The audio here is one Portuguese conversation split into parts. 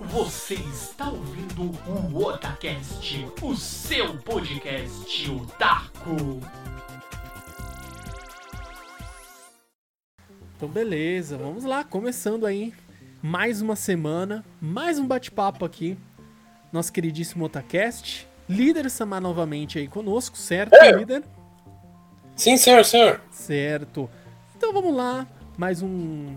Você está ouvindo o Otacast, o seu podcast otaku. Então beleza, vamos lá, começando aí mais uma semana, mais um bate-papo aqui, nosso queridíssimo Otacast. Líder Samar novamente aí conosco, certo, É. líder? Sim, senhor, senhor. Certo. Então vamos lá, mais um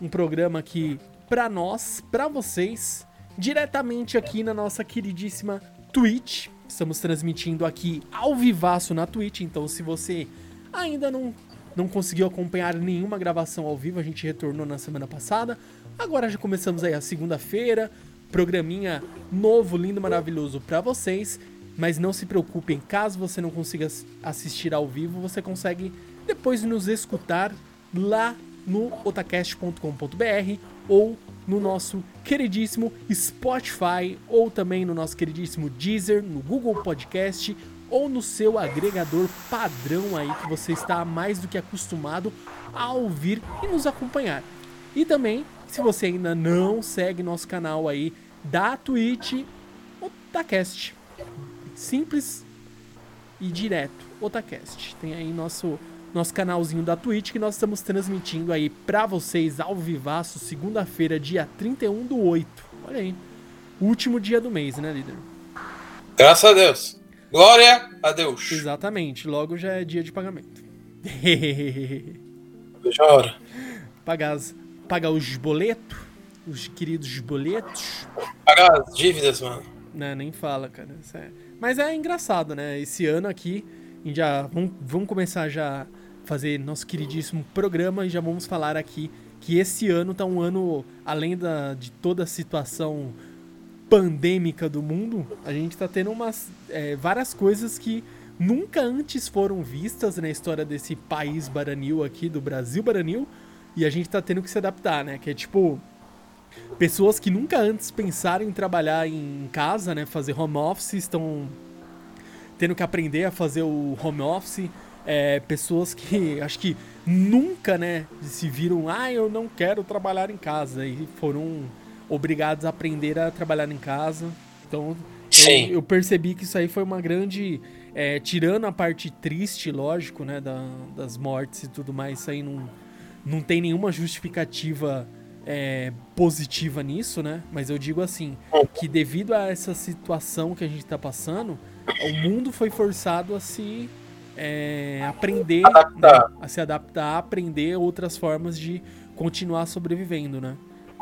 um programa aqui pra nós, pra vocês, diretamente aqui na nossa queridíssima Twitch. Estamos transmitindo aqui ao vivaço na Twitch, então se você ainda não não conseguiu acompanhar nenhuma gravação ao vivo, a gente retornou na semana passada. Agora já começamos aí a segunda-feira, programinha novo, lindo, maravilhoso pra vocês. Mas não se preocupem, caso você não consiga ass- assistir ao vivo, você consegue depois nos escutar lá no otacast.com.br ou no nosso queridíssimo Spotify ou também no nosso queridíssimo Deezer, no Google Podcast ou no seu agregador padrão aí que você está mais do que acostumado a ouvir e nos acompanhar. E também, se você ainda não segue nosso canal aí da Twitch, Otacast. Simples e direto, Otacast. Tem aí nosso nosso canalzinho da Twitch que nós estamos transmitindo aí pra vocês ao vivaço, segunda-feira, dia 31 do 8. Olha aí. Último dia do mês, né, líder? Graças a Deus. Glória a Deus. Exatamente, logo já é dia de pagamento. Veja a hora. pagar, as- pagar os boletos, os queridos boletos. Pagar as dívidas, mano. Não, nem fala, cara. É- Mas é engraçado, né? Esse ano aqui, a gente já vamos, vamos começar já fazer nosso queridíssimo programa e já vamos falar aqui que esse ano tá um ano, além da, de toda a situação pandêmica do mundo, a gente tá tendo umas, é, várias coisas que nunca antes foram vistas na história desse país baranil aqui, do Brasil baranil, e a gente tá tendo que se adaptar, né? Que é tipo, pessoas que nunca antes pensaram em trabalhar em casa, né, fazer home office, estão tendo que aprender a fazer o home office. É, pessoas que acho que nunca, né, se viram, ah, eu não quero trabalhar em casa e foram obrigados a aprender a trabalhar em casa. Então, eu, eu percebi que isso aí foi uma grande, é, tirando a parte triste, lógico, né, da- das mortes e tudo mais, isso aí não, não tem nenhuma justificativa é, positiva nisso, né? Mas eu digo assim, que devido a essa situação que a gente tá passando, o mundo foi forçado a se é, aprender, né? a se adaptar, a aprender outras formas de continuar sobrevivendo, né?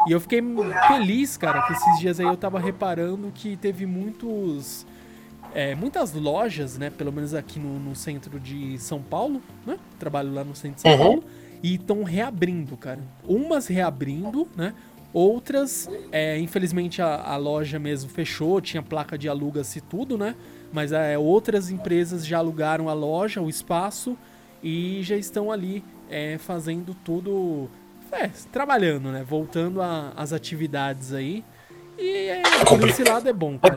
E eu fiquei feliz, cara, que esses dias aí eu tava reparando que teve muitos. é, muitas lojas, né? Pelo menos aqui no, no centro de São Paulo, né? Trabalho lá no centro de São Uhum. Paulo. E estão reabrindo, cara. Umas reabrindo, né? Outras, é, infelizmente a, a loja mesmo fechou, tinha placa de aluga-se tudo, né? Mas é, outras empresas já alugaram a loja, o espaço, e já estão ali é, fazendo tudo. É, trabalhando, né? Voltando às atividades aí. E é, por esse lado é bom, cara. É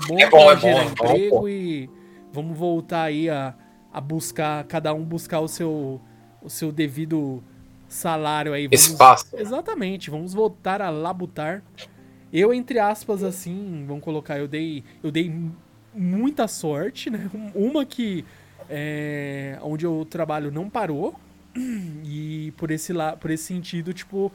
bom, É bom, é bom, gerar é emprego e vamos voltar aí a, a buscar, cada um buscar o seu, o seu devido salário aí. Vamos- Espaço. Exatamente, vamos voltar a labutar. Eu, entre aspas, assim, vamos colocar, eu dei, eu dei muita sorte, né? Uma que é, onde eu trabalho não parou. E por esse, la, por esse sentido, tipo,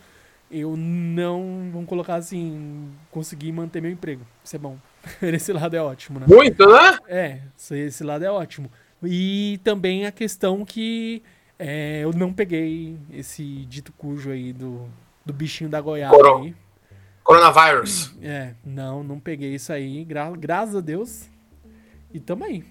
eu não, vamos colocar assim, consegui manter meu emprego. Isso é bom. Esse lado é ótimo, né? Muito, né? É, esse- lado é ótimo. E também a questão que é, eu não peguei esse dito cujo aí do, do bichinho da goiaba aí. Coronavírus. É, não, não peguei isso aí, gra- graças a Deus. E tamo aí.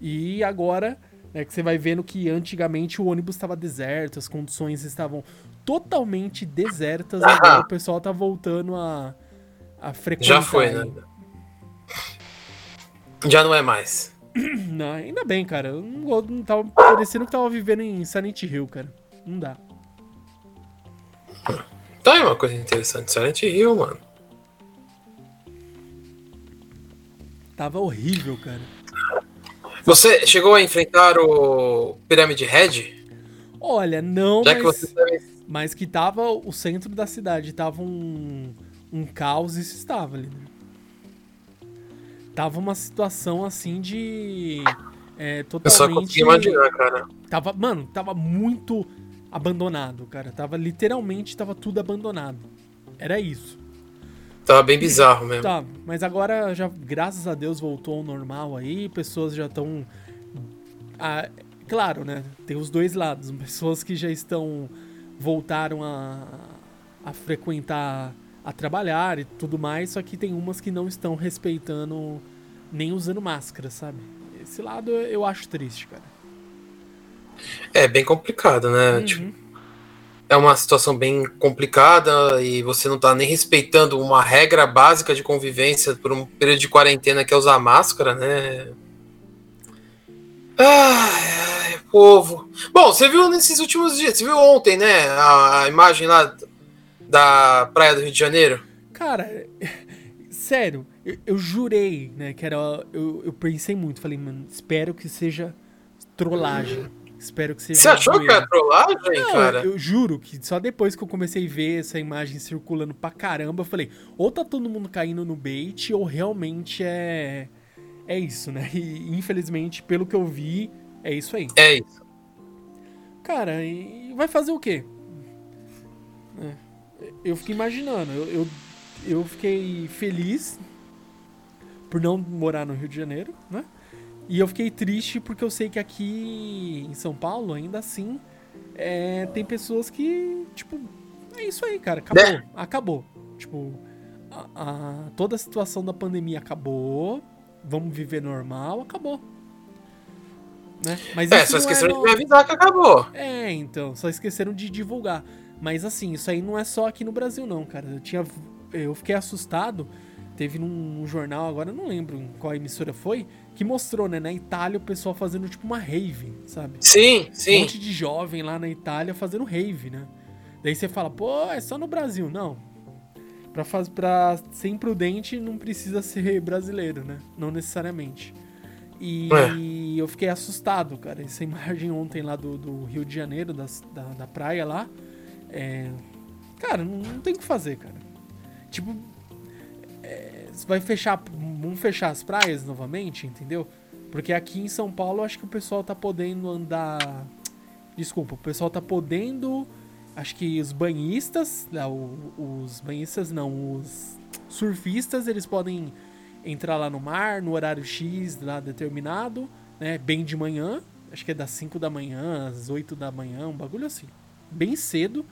E agora, né, que você vai vendo que antigamente o ônibus estava deserto, as condições estavam totalmente desertas, agora o pessoal tá voltando a, a frequentar. Já foi, né? Já não é mais. Não, ainda bem, cara. Eu não, não tava parecendo que tava vivendo em Silent Hill, cara. Não dá. Tá aí uma coisa interessante. Silent Hill, mano. Tava horrível, cara. Você chegou a enfrentar o Pyramid Head? Olha, não, Já mas, que você mas que tava o centro da cidade. Tava um, um caos, isso estava ali. Né? Tava uma situação assim de. É, totalmente. Eu só consegui imaginar, cara. Tava, mano, tava muito abandonado, cara. Tava literalmente, tava tudo abandonado. Era isso. Tava bem bizarro mesmo. Tá, mas agora já, graças a Deus, voltou ao normal aí, pessoas já estão. Ah, claro, né? Tem os dois lados. Pessoas que já estão. voltaram a, a frequentar, a trabalhar e tudo mais, só que tem umas que não estão respeitando nem usando máscara, sabe? Esse lado eu acho triste, cara. É bem complicado, né? Uhum. Tipo, é uma situação bem complicada e você não tá nem respeitando uma regra básica de convivência por um período de quarentena que é usar máscara, né? Ai, ai, povo. Bom, você viu nesses últimos dias, você viu ontem, né? A, a imagem lá da praia do Rio de Janeiro? Cara, sério, eu, eu jurei, né, que era. Eu, eu pensei muito, falei, mano, espero que seja trollagem. Espero que seja. Você achou que era trollagem, Não, cara? Eu, juro que só depois que eu comecei a ver essa imagem circulando pra caramba, eu falei, ou tá todo mundo caindo no bait, ou realmente é. É isso, né? E infelizmente, pelo que eu vi, é isso aí. É isso. Cara, e vai fazer o quê? É. Eu fiquei imaginando, eu, eu, eu fiquei feliz por não morar no Rio de Janeiro, né? E eu fiquei triste porque eu sei que aqui em São Paulo, ainda assim, é, tem pessoas que, tipo, é isso aí, cara, acabou. É. Acabou. Tipo, a, a, toda a situação da pandemia acabou. Vamos viver normal, acabou. Né? Mas é, só esqueceram é no... de me avisar que acabou. É, então, só esqueceram de divulgar. Mas assim, isso aí não é só aqui no Brasil, não, cara. Eu tinha. Eu fiquei assustado. Teve num, jornal, agora não lembro qual emissora foi, que mostrou, né, na Itália o pessoal fazendo tipo uma rave, sabe? Sim, sim. Um monte de jovem lá na Itália fazendo rave, né? Daí você fala, pô, é só no Brasil. Não. Pra, faz, pra ser imprudente não precisa ser brasileiro, né? Não necessariamente. E é. eu fiquei assustado, cara. Essa imagem ontem lá do, do Rio de Janeiro, da, da, da praia lá. É... Cara, não, não tem o que fazer, cara. Tipo, é, vai fechar. Vamos fechar as praias novamente, entendeu? Porque aqui em São Paulo acho que o pessoal tá podendo andar. Desculpa, o pessoal tá podendo. Acho que os banhistas. Não, os banhistas não, os surfistas, eles podem entrar lá no mar no horário X lá determinado, né? Bem de manhã. Acho que é das 5 da manhã, às 8 da manhã, um bagulho assim. Bem cedo.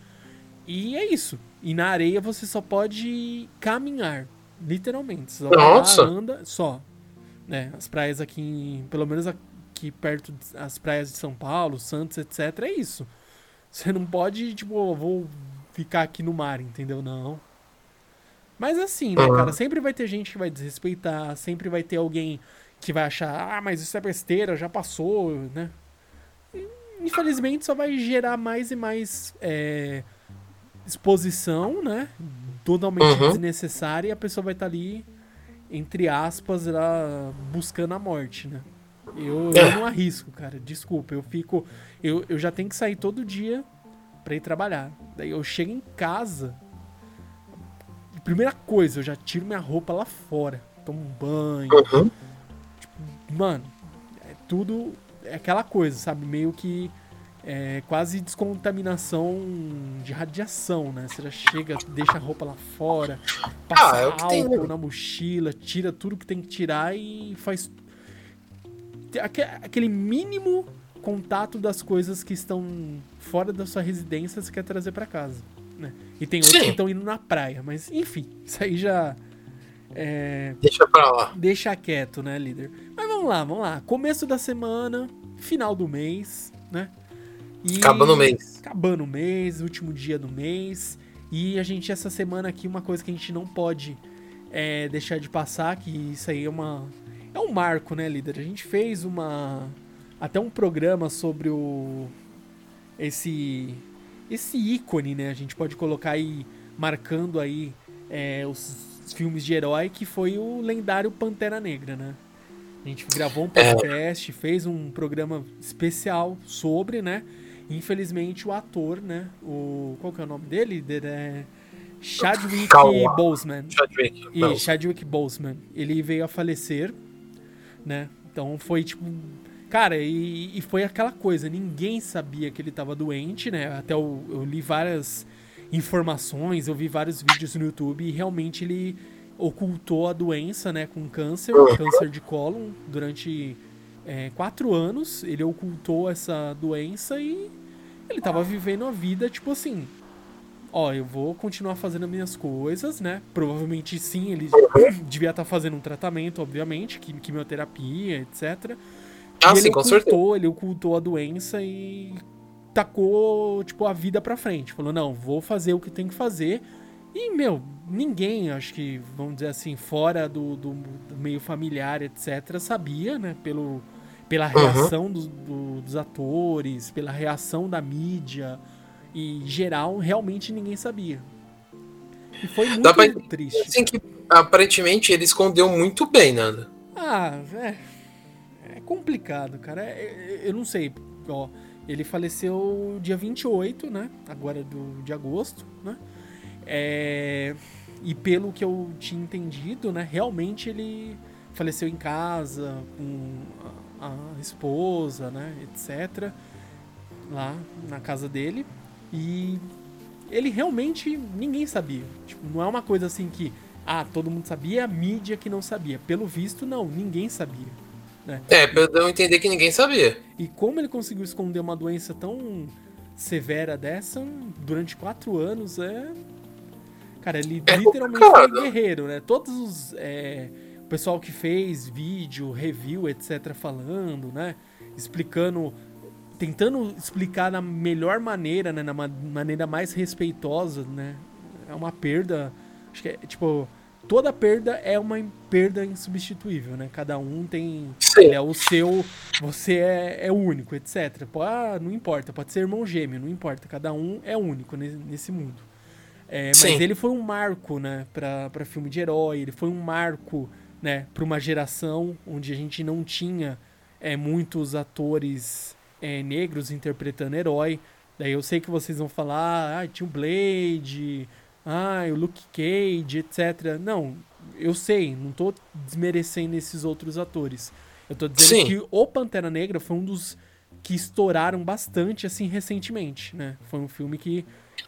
E é isso. E na areia você só pode caminhar. Literalmente. Só Nossa! anda só. Né? As praias aqui, pelo menos aqui perto, as praias de São Paulo, Santos, etc. É isso. Você não pode, tipo, vou ficar aqui no mar, entendeu? Não. Mas assim, né, cara? Sempre vai ter gente que vai desrespeitar, sempre vai ter alguém que vai achar, ah, mas isso é besteira, já passou, né? infelizmente só vai gerar mais e mais é, exposição, né? Totalmente uhum. desnecessária e a pessoa vai estar tá ali, entre aspas, lá, buscando a morte, né? Eu, eu, não arrisco, cara. Desculpa, eu fico. Eu, eu já tenho que sair todo dia para ir trabalhar. Daí eu chego em casa. Primeira coisa, eu já tiro minha roupa lá fora. Tomo um banho. Uhum. Tipo, mano, é tudo. É aquela coisa, sabe? Meio que é, quase descontaminação de radiação, né? Você já chega, deixa a roupa lá fora, passa ah, é álcool tem... na mochila, tira tudo que tem que tirar e faz aquele mínimo contato das coisas que estão fora da sua residência você quer trazer para casa, né? E tem outros Sim. que estão indo na praia, mas enfim, isso aí já é... deixa pra lá. Deixa quieto, né, líder? Mas vamos lá, vamos lá. Começo da semana, final do mês, né? E acabando o mês. Acabando o mês, último dia do mês. E a gente, essa semana aqui, uma coisa que a gente não pode é, deixar de passar, que isso aí é uma. É um marco, né, líder? A gente fez uma. Até um programa sobre o. Esse. Esse ícone, né? A gente pode colocar aí, marcando aí é, os filmes de herói, que foi o lendário Pantera Negra, né? A gente gravou um podcast, é. fez um programa especial sobre, né? Infelizmente, o ator, né? O, qual que é o nome dele? É, Chadwick Calma. Boseman. Chadwick. E. Chadwick Boseman. Ele veio a falecer, né? Então foi tipo. Cara, e, e foi aquela coisa, ninguém sabia que ele tava doente, né? Até eu, eu li várias informações, eu vi vários vídeos no YouTube e realmente ele ocultou a doença, né? Com câncer, câncer de cólon, durante é, quatro anos. Ele ocultou essa doença e ele tava vivendo a vida, tipo assim, ó, eu vou continuar fazendo as minhas coisas, né? Provavelmente sim, ele devia estar fazendo um tratamento, obviamente, quim- quimioterapia, etc. Ah, e sim, ele com certeza. ocultou, ele ocultou a doença e tacou, tipo, a vida pra frente. Falou, não, vou fazer o que tem que fazer. E, meu, ninguém, acho que, vamos dizer assim, fora do, do, do meio familiar, etc., sabia, né? Pelo, pela reação dos, do- dos atores, pela reação da mídia e geral, realmente ninguém sabia. E foi muito Dá pra- triste. Assim que aparentemente ele escondeu muito bem, Nanda. Ah, é. É complicado, cara. É- é- eu não sei. Ó, ele faleceu dia 28, né? Agora do, de agosto, né? É, e pelo que eu tinha entendido, né? Realmente ele faleceu em casa, com a, esposa, né? Etc. Lá na casa dele. E ele realmente ninguém sabia. Tipo, não é uma coisa assim que ah, todo mundo sabia, a mídia que não sabia. Pelo visto, não, ninguém sabia. É, pra eu entender que ninguém sabia. E como ele conseguiu esconder uma doença tão severa dessa durante quatro anos é. Cara, ele É literalmente foi um complicado. guerreiro, né? Todos os. é, O pessoal que fez vídeo, review, etc., falando, né? Explicando. Tentando explicar da melhor maneira, né? Na ma- maneira mais respeitosa, né? É uma perda. Acho que é, tipo. Toda perda é uma perda insubstituível, né? Cada um tem. Sim. Ele é o seu. Você é, é único, etc. Pô, ah, não importa, pode ser irmão gêmeo, não importa. Cada um é único ne- nesse mundo. É, mas Sim. ele foi um marco, né, pra, pra filme de herói, ele foi um marco, né, pra uma geração onde a gente não tinha é, muitos atores é, negros interpretando herói. Daí eu sei que vocês vão falar, ah, tinha o Blade, ah, o Luke Cage, etc. Não, eu sei, não tô desmerecendo esses outros atores. Eu tô dizendo Sim. que o Pantera Negra foi um dos que estouraram bastante, assim, recentemente, né? Foi um filme que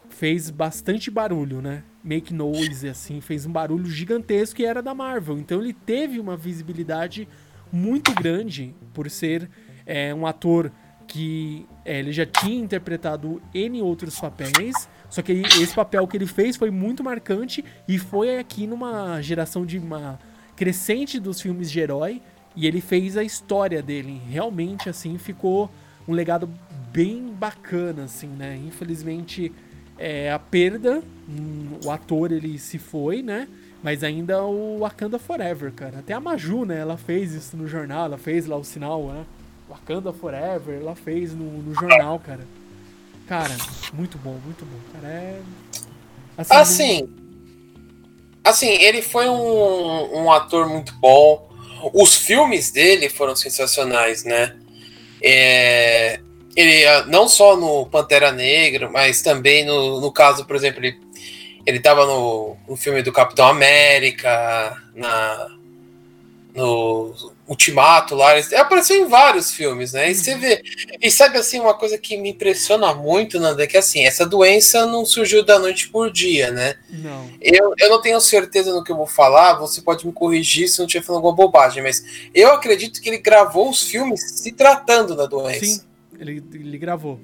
fez bastante barulho, né? Make noise, assim, fez um barulho gigantesco e era da Marvel. Então ele teve uma visibilidade muito grande por ser é, um ator que é, ele já tinha interpretado N outros papéis, só que ele- esse papel que ele fez foi muito marcante e foi aqui numa geração de uma crescente dos filmes de herói e ele fez a história dele. Realmente, assim, ficou um legado bem bacana, assim, né? Infelizmente, é, a perda, hum, o ator ele se foi, né? Mas ainda o Wakanda Forever, cara. Até a Maju, né? Ela fez isso no jornal, ela fez lá o sinal, né? Wakanda Forever, ela fez no, no jornal, cara. Cara, muito bom, muito bom. Cara, é. Assim, assim, ele foi um, um ator muito bom. Os filmes dele foram sensacionais, né? É, ele ah, não só no Pantera Negra, mas também no, no caso, por exemplo, ele, ele tava no, no filme do Capitão América, na, no Ultimato lá, ele apareceu em vários filmes, né? E você vê, e sabe assim, uma coisa que me impressiona muito, Nanda, é que assim, essa doença não surgiu da noite por dia, né? Não. Eu, eu não tenho certeza no que eu vou falar, você pode me corrigir se eu não estiver falando alguma bobagem, mas eu acredito que ele gravou os filmes se tratando da doença. Sim, ele, ele gravou.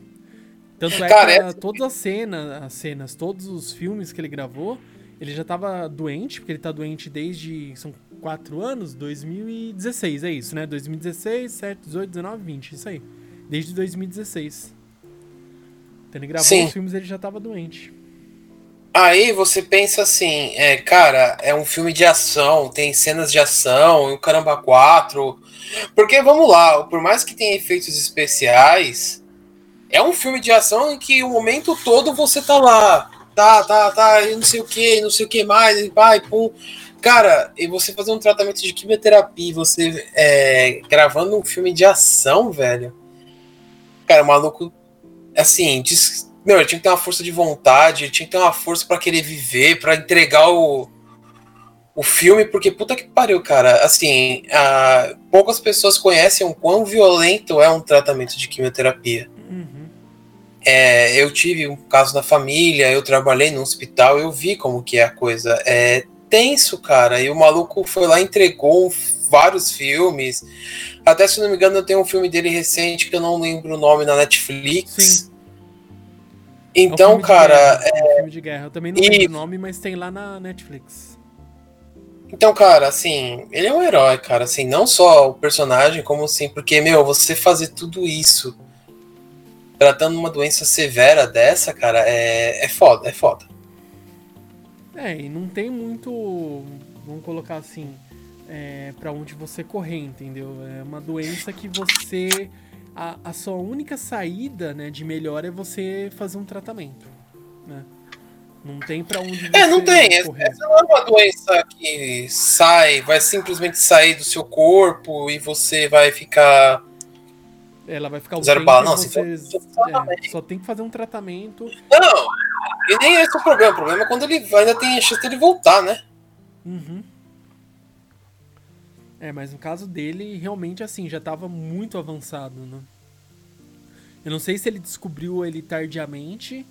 Tanto é Cara, que é- todas as cenas, as cenas, todos os filmes que ele gravou, ele já tava doente, porque ele tá doente desde. São quatro anos? 2016, é isso, né? 2016, 7, 18, 19, 20, isso aí. Desde 2016. Então ele gravou Sim. os filmes ele já tava doente. Aí você pensa assim, é, cara, é um filme de ação, tem cenas de ação, e o caramba 4. Porque vamos lá, por mais que tenha efeitos especiais, é um filme de ação em que o momento todo você tá lá, tá, tá, tá, e não sei o que, não sei o que mais, e vai, pum. Cara, e você fazer um tratamento de quimioterapia, você é, gravando um filme de ação, velho. Cara, o maluco, assim, des- Meu, ele tinha que ter uma força de vontade, ele tinha que ter uma força para querer viver, para entregar o, o filme, porque puta que pariu, cara. Assim, a, poucas pessoas conhecem o quão violento é um tratamento de quimioterapia. Uhum. É, eu tive um caso na família, eu trabalhei no hospital, eu vi como que é a coisa. É tenso, cara. E o maluco foi lá e entregou vários filmes. Até se não me engano, tem um filme dele recente que eu não lembro o nome na Netflix. Sim. Então, é um cara. Guerra, é um filme de guerra. Eu também não lembro o nome, mas tem lá na Netflix. Então, cara, assim, ele é um herói, cara, assim, não só o personagem, como assim, porque, meu, você fazer tudo isso tratando uma doença severa dessa, cara, é, é foda, é foda. É, e não tem muito, vamos colocar assim, é, para onde você correr, entendeu? É uma doença que você, a, a sua única saída, né, de melhor é você fazer um tratamento, né? Não tem para onde É, não tem. Correr. Essa não é uma doença que sai, vai simplesmente sair do seu corpo e você vai ficar. Ela vai ficar zero bala. Não, você, é, só tem que fazer um tratamento. Não, e nem esse é o problema. O problema é quando ele ainda tem a chance de voltar, né? Uhum. É, mas no caso dele, realmente assim, já estava muito avançado, né? Eu não sei se ele descobriu ele tardiamente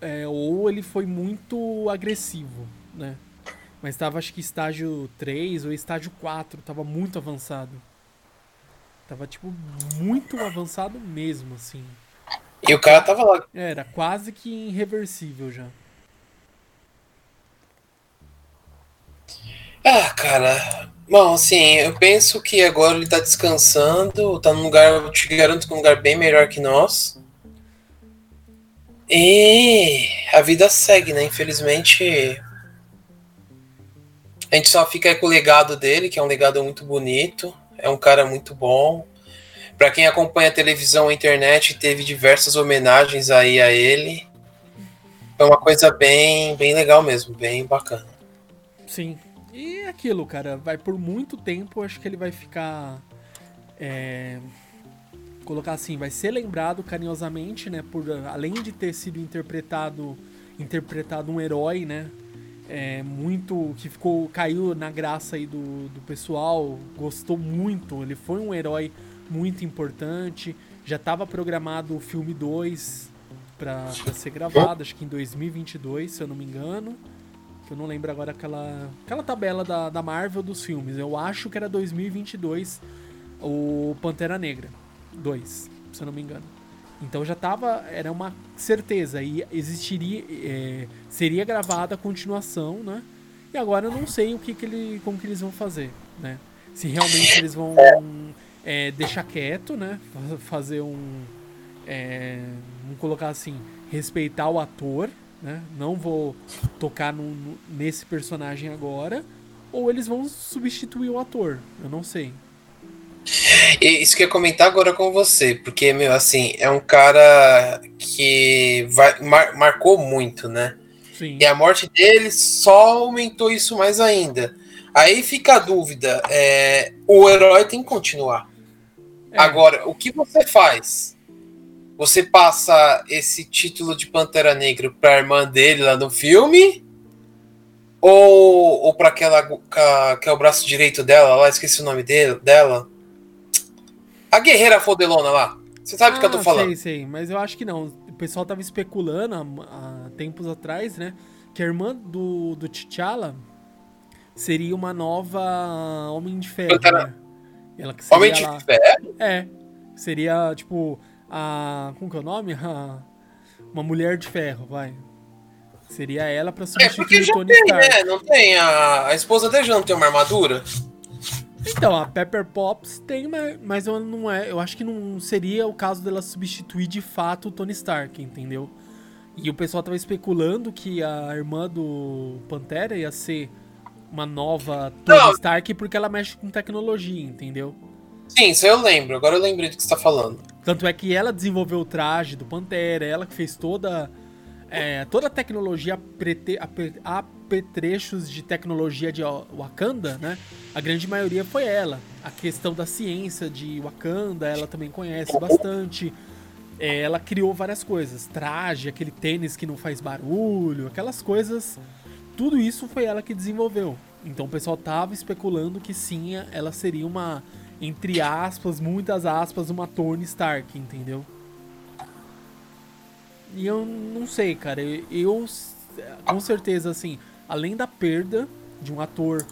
é, ou ele foi muito agressivo, né? Mas tava acho que estágio 3 ou estágio 4, tava muito avançado. Tava, tipo, muito avançado mesmo, assim. E o cara tava lá. Era quase que irreversível já. Ah, cara. Bom, assim, eu penso que agora ele tá descansando, tá num lugar, eu te garanto que é um lugar bem melhor que nós. E a vida segue, né? Infelizmente. A gente só fica com o legado dele, que é um legado muito bonito. É um cara muito bom. Para quem acompanha a televisão e a internet, teve diversas homenagens aí a ele. Foi uma coisa bem, bem legal mesmo, bem bacana. Sim. E aquilo, cara, vai por muito tempo, acho que ele vai ficar. É, colocar assim, vai ser lembrado carinhosamente, né, por além de ter sido interpretado interpretado um herói, né, é, muito que ficou caiu na graça aí do, do pessoal, gostou muito, ele foi um herói muito importante, já estava programado o filme 2 para ser gravado, acho que em 2022, se eu não me engano. Eu não lembro agora aquela, aquela tabela da, da Marvel dos filmes. Eu acho que era 2022 o Pantera Negra. 2, se eu não me engano. Então já tava, era uma certeza e existiria, é, seria gravada a continuação, né? E agora eu não sei o que, que ele, como que eles vão fazer, né? Se realmente eles vão é, deixar quieto, né? Fazer um, é, vamos colocar assim, respeitar o ator, né? Não vou tocar no, no, nesse personagem agora, ou eles vão substituir o ator, eu não sei. Isso que eu ia comentar agora com você, porque, meu, assim, é um cara que vai, mar, marcou muito, né? Sim. E a morte dele só aumentou isso mais ainda. Aí fica a dúvida: é, o herói tem que continuar. É. Agora, o que você faz? Você passa esse título de Pantera Negra pra irmã dele lá no filme? Ou, ou pra aquela que é o braço direito dela lá, esqueci o nome dele, dela? A guerreira fodelona lá. Você sabe o ah, que eu tô ah, falando? Sei, sei, mas eu acho que não. O pessoal tava especulando há, há tempos atrás, né? Que a irmã do, do T'Challa seria uma nova Homem de Ferro. Né? Ela que Homem de lá... Ferro? É. Seria, tipo, a. Como que é o nome? A... Uma mulher de ferro, vai. Seria ela pra substituir é, o Tony tem, Stark. Né? Não tem. A, a esposa dele já não tem uma armadura? Então, a Pepper Pops tem, mas eu não é. Eu acho que não seria o caso dela substituir de fato o Tony Stark, entendeu? E o pessoal tava especulando que a irmã do Pantera ia ser uma nova Tony não. Stark porque ela mexe com tecnologia, entendeu? Sim, isso eu lembro. Agora eu lembrei do que você tá falando. Tanto é que ela desenvolveu o traje do Pantera, ela que fez toda é, toda a tecnologia apetrechos de tecnologia de Wakanda, né? A grande maioria foi ela. A questão da ciência de Wakanda, ela também conhece bastante. é, ela criou várias coisas. Traje, aquele tênis que não faz barulho, aquelas coisas. Tudo isso foi ela que desenvolveu. Então o pessoal tava especulando que sim, ela seria uma, entre aspas, muitas aspas, uma Tony Stark, entendeu? E eu não sei, cara. Eu, com certeza, assim, além da perda de um ator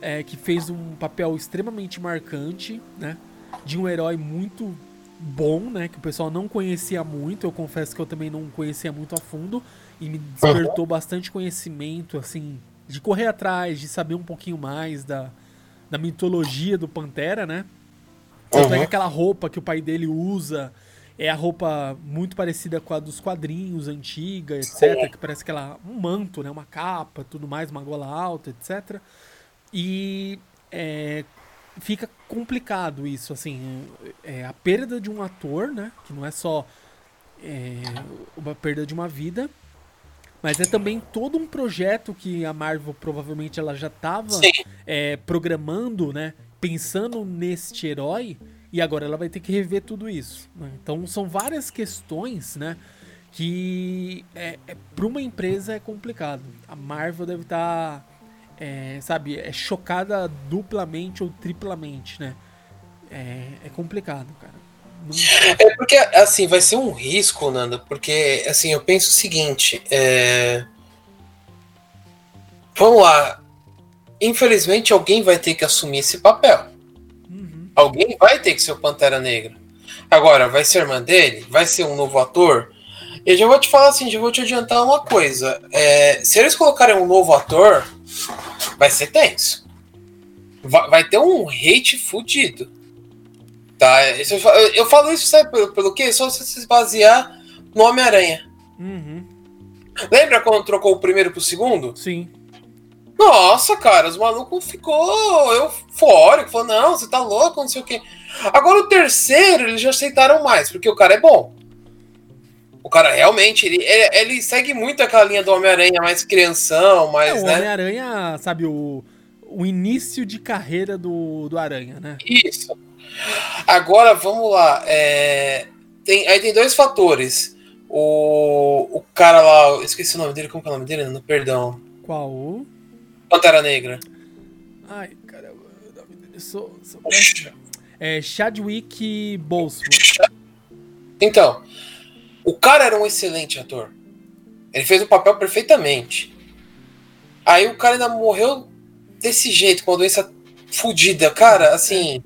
é, que fez um papel extremamente marcante, né? De um herói muito bom, né? Que o pessoal não conhecia muito. Eu confesso que eu também não conhecia muito a fundo. E me despertou bastante conhecimento, assim, de correr atrás, de saber um pouquinho mais da, da mitologia do Pantera, né? Tanto é que aquela roupa que o pai dele usa é a roupa muito parecida com a dos quadrinhos, antiga, etc. Que parece aquela, um manto, né? Uma capa, tudo mais, uma gola alta, etc. E é, fica complicado isso, assim. É, a perda de um ator, né? Que não é só é, uma perda de uma vida, mas é também todo um projeto que a Marvel provavelmente ela já estava é, programando, né? Pensando neste herói e agora ela vai ter que rever tudo isso. Né? Então são várias questões, né? Que é, é para uma empresa é complicado. A Marvel deve estar, tá, é, sabe, é chocada duplamente ou triplamente, né? É, é complicado, cara. É porque, assim, vai ser um risco, Nanda, porque, assim, eu penso o seguinte, é... Vamos lá. Infelizmente, alguém vai ter que assumir esse papel. Uhum. Alguém vai ter que ser o Pantera Negra. Agora, vai ser irmã dele? Vai ser um novo ator? Eu já vou te falar assim, já vou te adiantar uma coisa. É, se eles colocarem um novo ator, vai ser tenso. Vai, vai ter um hate fudido. Tá? Eu, falo isso, sabe pelo, pelo quê? Só você se basear no Homem-Aranha. Uhum. Lembra quando trocou o primeiro pro segundo? Sim. Nossa, cara, os malucos ficou eufórico, falou, não, você tá louco, não sei o quê. Agora o terceiro, eles já aceitaram mais, porque o cara é bom. O cara realmente, ele, ele, ele segue muito aquela linha do Homem-Aranha, mais crianção, mais, é, o né? Homem-Aranha, sabe, o, o início de carreira do, do Aranha, né? Isso. Agora, vamos lá. É, tem, aí tem dois fatores. O, o cara lá, esqueci o nome dele, como é o nome dele? Não, perdão. Qual? Pantera Negra. Ai, caramba, o nome dele sou, sou É Chadwick Boseman. Então, o cara era um excelente ator. Ele fez o papel perfeitamente. Aí o cara ainda morreu desse jeito, com uma doença fodida. Cara, assim.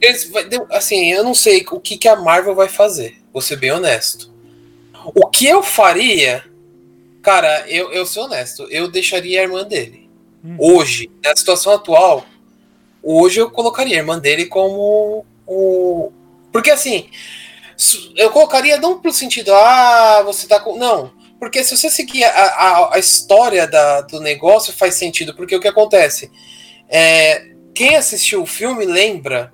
Eles, assim, eu não sei o que, que a Marvel vai fazer, vou ser bem honesto. O que eu faria, cara, eu, eu sou honesto, eu deixaria a irmã dele. Hum. Hoje, na situação atual, hoje eu colocaria a irmã dele como o. Porque assim, eu colocaria não pelo sentido, ah, você tá com. Não. Porque se você seguir a, a, a história da, do negócio, faz sentido. Porque o que acontece? É, quem assistiu o filme lembra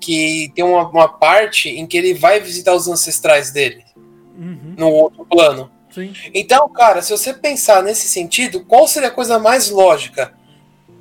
que tem uma, uma, parte em que ele vai visitar os ancestrais dele uhum. no outro plano. Sim. Então, cara, se você pensar nesse sentido, qual seria a coisa mais lógica?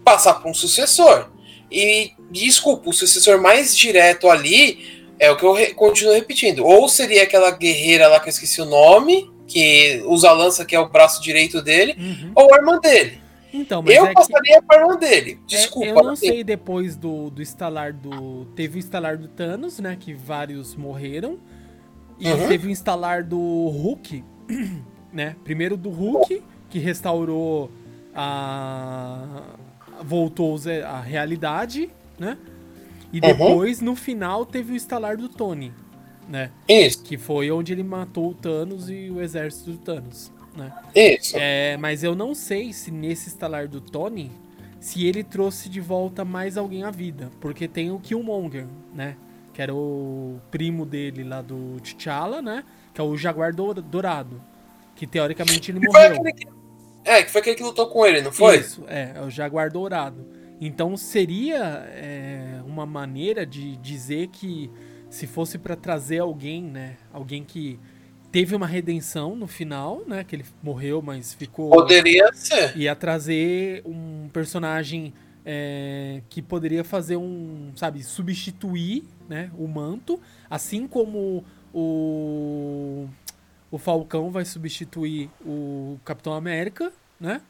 Passar para um sucessor. E, desculpa, o sucessor mais direto ali é o que eu re continuo repetindo. Ou seria aquela guerreira lá que eu esqueci o nome, que usa a lança, que é o braço direito dele, uhum. ou a irmã dele. Então, eu é passaria que... a irmã dele. Desculpa. É, eu não sei depois do, do instalar do. Teve o instalar do Thanos, né? Que vários morreram. E uhum. teve o instalar do Hulk, né? Primeiro do Hulk, que restaurou a. voltou a realidade, né? E uhum. depois, uhum. no final, teve o instalar do Tony, né? Isso. Que foi onde ele matou o Thanos e o exército do Thanos né? Isso. É, mas eu não sei se nesse instalar do Tony, se ele trouxe de volta mais alguém à vida. Porque tem o Killmonger, né? Que era o primo dele lá do T'Challa, né? Que é o Jaguar Dourado. Que teoricamente ele morreu. Que... É, que foi aquele que lutou com ele, não foi? Isso, é, é o Jaguar Dourado. Então seria é, uma maneira de dizer que se fosse para trazer alguém, né? Alguém que teve uma redenção no final, né? Que ele morreu, mas ficou. Poderia ser. Ia trazer um personagem é, que poderia fazer um, sabe, substituir, né? O manto, assim como o o Falcão vai substituir o Capitão América, né?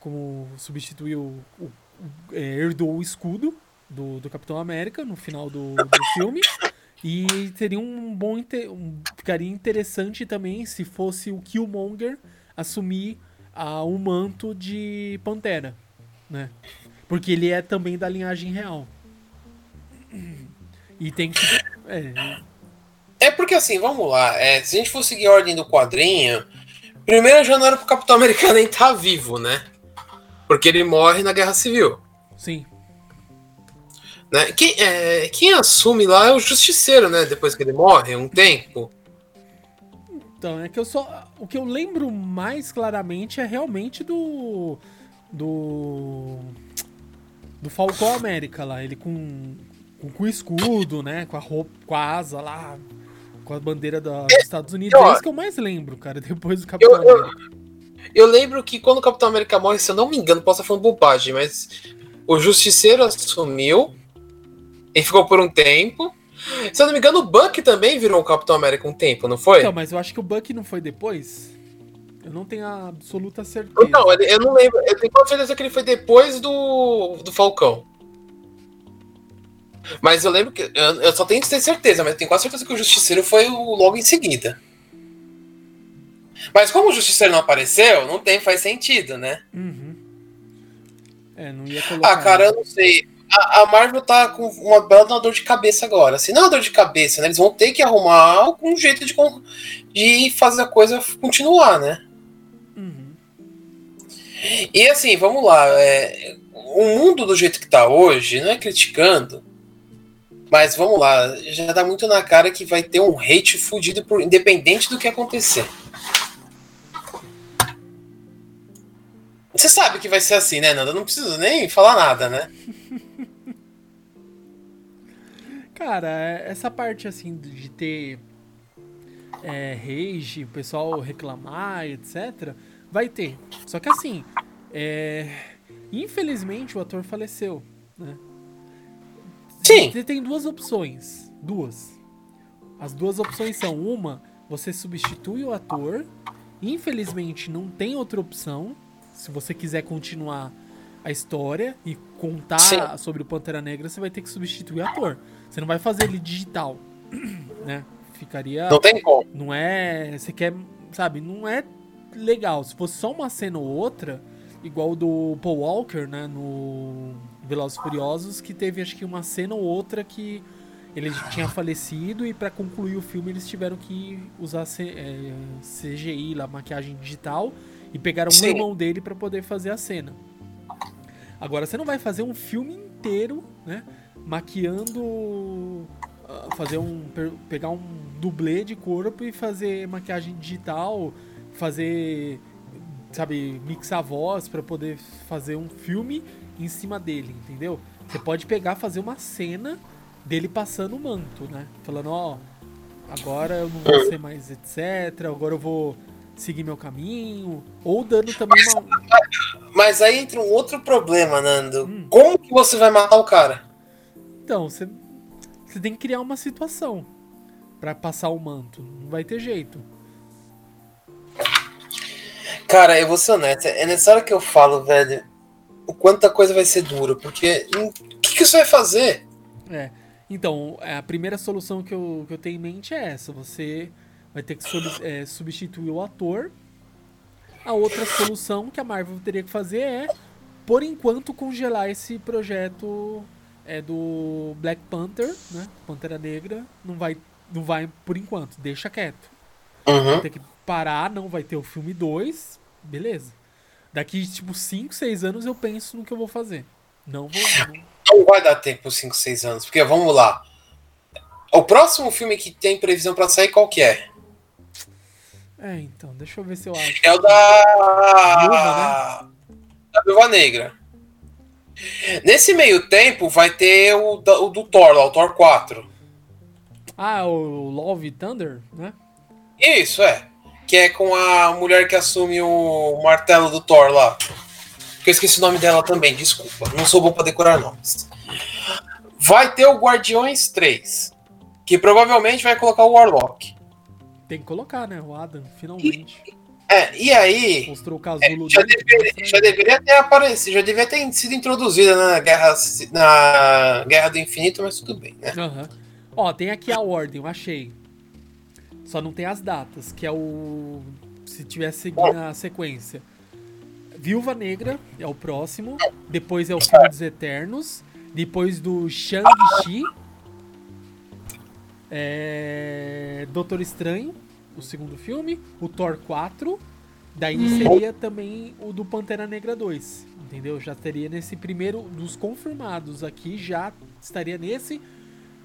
Como substituiu o, o é, herdou o escudo do, do Capitão América no final do, do filme. E teria um bom. Um, ficaria interessante também se fosse o Killmonger assumir a, o manto de Pantera, né? Porque ele é também da linhagem real. E tem que. É, é porque assim, vamos lá. É, se a gente for seguir a ordem do quadrinho, primeiro já não era pro Capitão Americano nem estar tá vivo, né? Porque ele morre na Guerra Civil. Sim. Né? Quem, é, quem assume lá é o Justiceiro, né? Depois que ele morre, um tempo. Então, é que eu só. O que eu lembro mais claramente é realmente do. Do. Do Falcão América lá. Ele com. Com o escudo, né? Com a roupa. Com a asa lá. Com a bandeira da, dos Estados Unidos. É, é isso que eu mais lembro, cara. Depois do Capitão eu, América. Eu, eu lembro que quando o Capitão América morre, se eu não me engano, posso estar falando bobagem, mas o Justiceiro assumiu. Ele ficou por um tempo. Se eu não me engano, o Buck também virou o Capitão América um tempo, não foi? Não, mas eu acho que o Buck não foi depois. Eu não tenho a absoluta certeza. Não, eu não lembro. Eu tenho quase certeza que ele foi depois do, do Falcão. Mas eu lembro que. Eu, eu só tenho que ter certeza, mas eu tenho quase certeza que o Justiceiro foi o, logo em seguida. Mas como o Justiceiro não apareceu, não tem, faz sentido, né? Uhum. É, não ia colocar. Ah, cara, eu não sei. A, a Marvel tá com uma bela dor de cabeça agora. Se não é dor de cabeça, né? Eles vão ter que arrumar algum jeito de, de fazer a coisa continuar, né? Uhum. E assim, vamos lá. É, o mundo do jeito que tá hoje, não é criticando, mas vamos lá, já dá muito na cara que vai ter um hate fudido por, independente do que acontecer. Você sabe que vai ser assim, né, Nanda? Não preciso nem falar nada, né? Cara, é, essa parte assim de ter é, rage, o pessoal reclamar, etc., vai ter. Só que assim, é, infelizmente o ator faleceu, né? Sim. Você tem duas opções. Duas. As duas opções são: uma, você substitui o ator. Infelizmente, não tem outra opção. Se você quiser continuar a história e contar Sim. sobre o Pantera Negra, você vai ter que substituir o ator. Você não vai fazer ele digital, né? Ficaria. Não tem como. Não é. Você quer. Sabe? Não é legal. Se fosse só uma cena ou outra, igual do Paul Walker, né? No Velozes Furiosos, que teve acho que uma cena ou outra que ele tinha falecido e para concluir o filme eles tiveram que usar CGI, lá, maquiagem digital, e pegaram Sim. o irmão dele para poder fazer a cena. Agora você não vai fazer um filme inteiro, né, maquiando ah, fazer um pegar um dublê de corpo e fazer maquiagem digital, fazer sabe, mixar voz para poder fazer um filme em cima dele, entendeu? Você pode pegar, fazer uma cena dele passando o manto, né? Falando, ó, agora eu não vou ser mais etc, agora eu vou seguir meu caminho, ou dando também mas, uma... Mas aí entra um outro problema, Nando. Hum. Como que você vai matar o cara? Então, você, você tem que criar uma situação para passar o manto. Não vai ter jeito. Cara, eu vou ser honesto. É nessa hora que eu falo, velho o quanto a coisa vai ser dura, porque o que, que isso vai fazer? É. Então, a primeira solução que eu, que eu tenho em mente é essa. Você vai ter que é, substituir o ator. A outra solução que a Marvel teria que fazer é, por enquanto, congelar esse projeto é, do Black Panther, né? Pantera Negra. Não vai, não vai por enquanto, deixa quieto. Uhum. Vai ter que parar, não vai ter o filme 2. Beleza. Daqui, tipo, 5, 6 anos eu penso no que eu vou fazer. Não vou. Não, não vai dar tempo 5, 6 anos, porque vamos lá. O próximo filme que tem previsão para sair, qual que é? É, então, deixa eu ver se eu acho. É o da. Viúva, né? Da Viúva Negra. Nesse meio tempo vai ter o, o do Thor lá, o Thor 4. Ah, o Love Thunder, né? Isso, é que é com a mulher que assume o martelo do Thor lá. Que eu esqueci o nome dela também, desculpa. Não sou bom pra decorar nomes. Vai ter o Guardiões 3, que provavelmente vai colocar o Warlock. Tem que colocar, né? O Adam, finalmente. É, e aí. Mostrou o é, casulo já, dele. deveria, já deveria ter aparecido, já deveria ter sido introduzida na Guerra, na Guerra do Infinito, mas tudo bem, né? Aham. Ó, tem aqui a ordem, eu achei. Só não tem as datas, que é o. Se tivesse seguindo a sequência. Viúva Negra é o próximo. Depois é o filme dos Eternos. Depois do Shang-Chi. É. Doutor Estranho, o segundo filme. O Thor 4. Daí seria também o do Pantera Negra 2. Entendeu? Já teria nesse primeiro dos confirmados aqui, já estaria nesse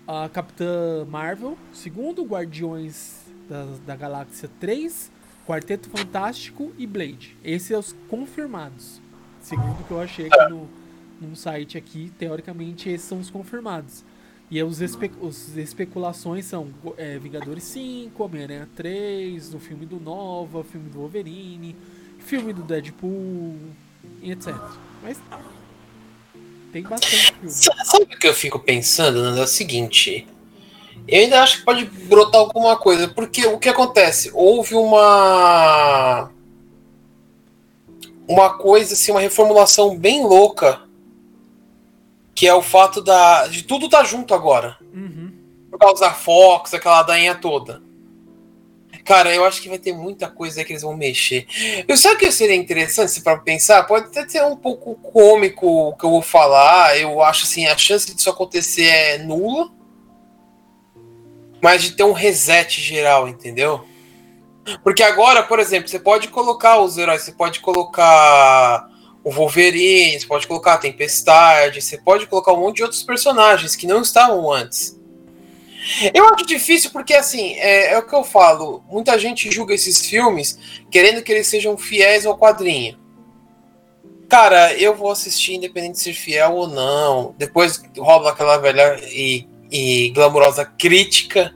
a Capitã Marvel, segundo Guardiões da, da Galáxia 3, Quarteto Fantástico e Blade. Esses são os confirmados. Segundo o que eu achei aqui no, num site aqui, teoricamente esses são os confirmados. E os, espe especulações são é, Vingadores 5, Homem-Aranha 3, o filme do Nova, filme do Wolverine, filme do Deadpool, etc. Mas tem bastante filme. Sabe o que eu fico pensando, Nando? É o seguinte. Eu ainda acho que pode brotar alguma coisa, porque o que acontece? Houve uma. Uma coisa, assim, uma reformulação bem louca. Que é o fato da, de tudo tá junto agora. Uhum. Por causa da Fox, aquela dainha toda. Cara, eu acho que vai ter muita coisa aí que eles vão mexer. Eu sei que seria interessante, se para pensar, pode até ser um pouco cômico o que eu vou falar. Eu acho assim, a chance disso acontecer é nula. Mas de ter um reset geral, entendeu? Porque agora, por exemplo, você pode colocar os heróis, você pode colocar o Wolverine, você pode colocar a Tempestade, você pode colocar um monte de outros personagens que não estavam antes. Eu acho difícil porque, assim, é, é, o que eu falo. Muita gente julga esses filmes querendo que eles sejam fiéis ao quadrinho. Cara, eu vou assistir independente de ser fiel ou não. Depois rola aquela velha e, e glamurosa crítica.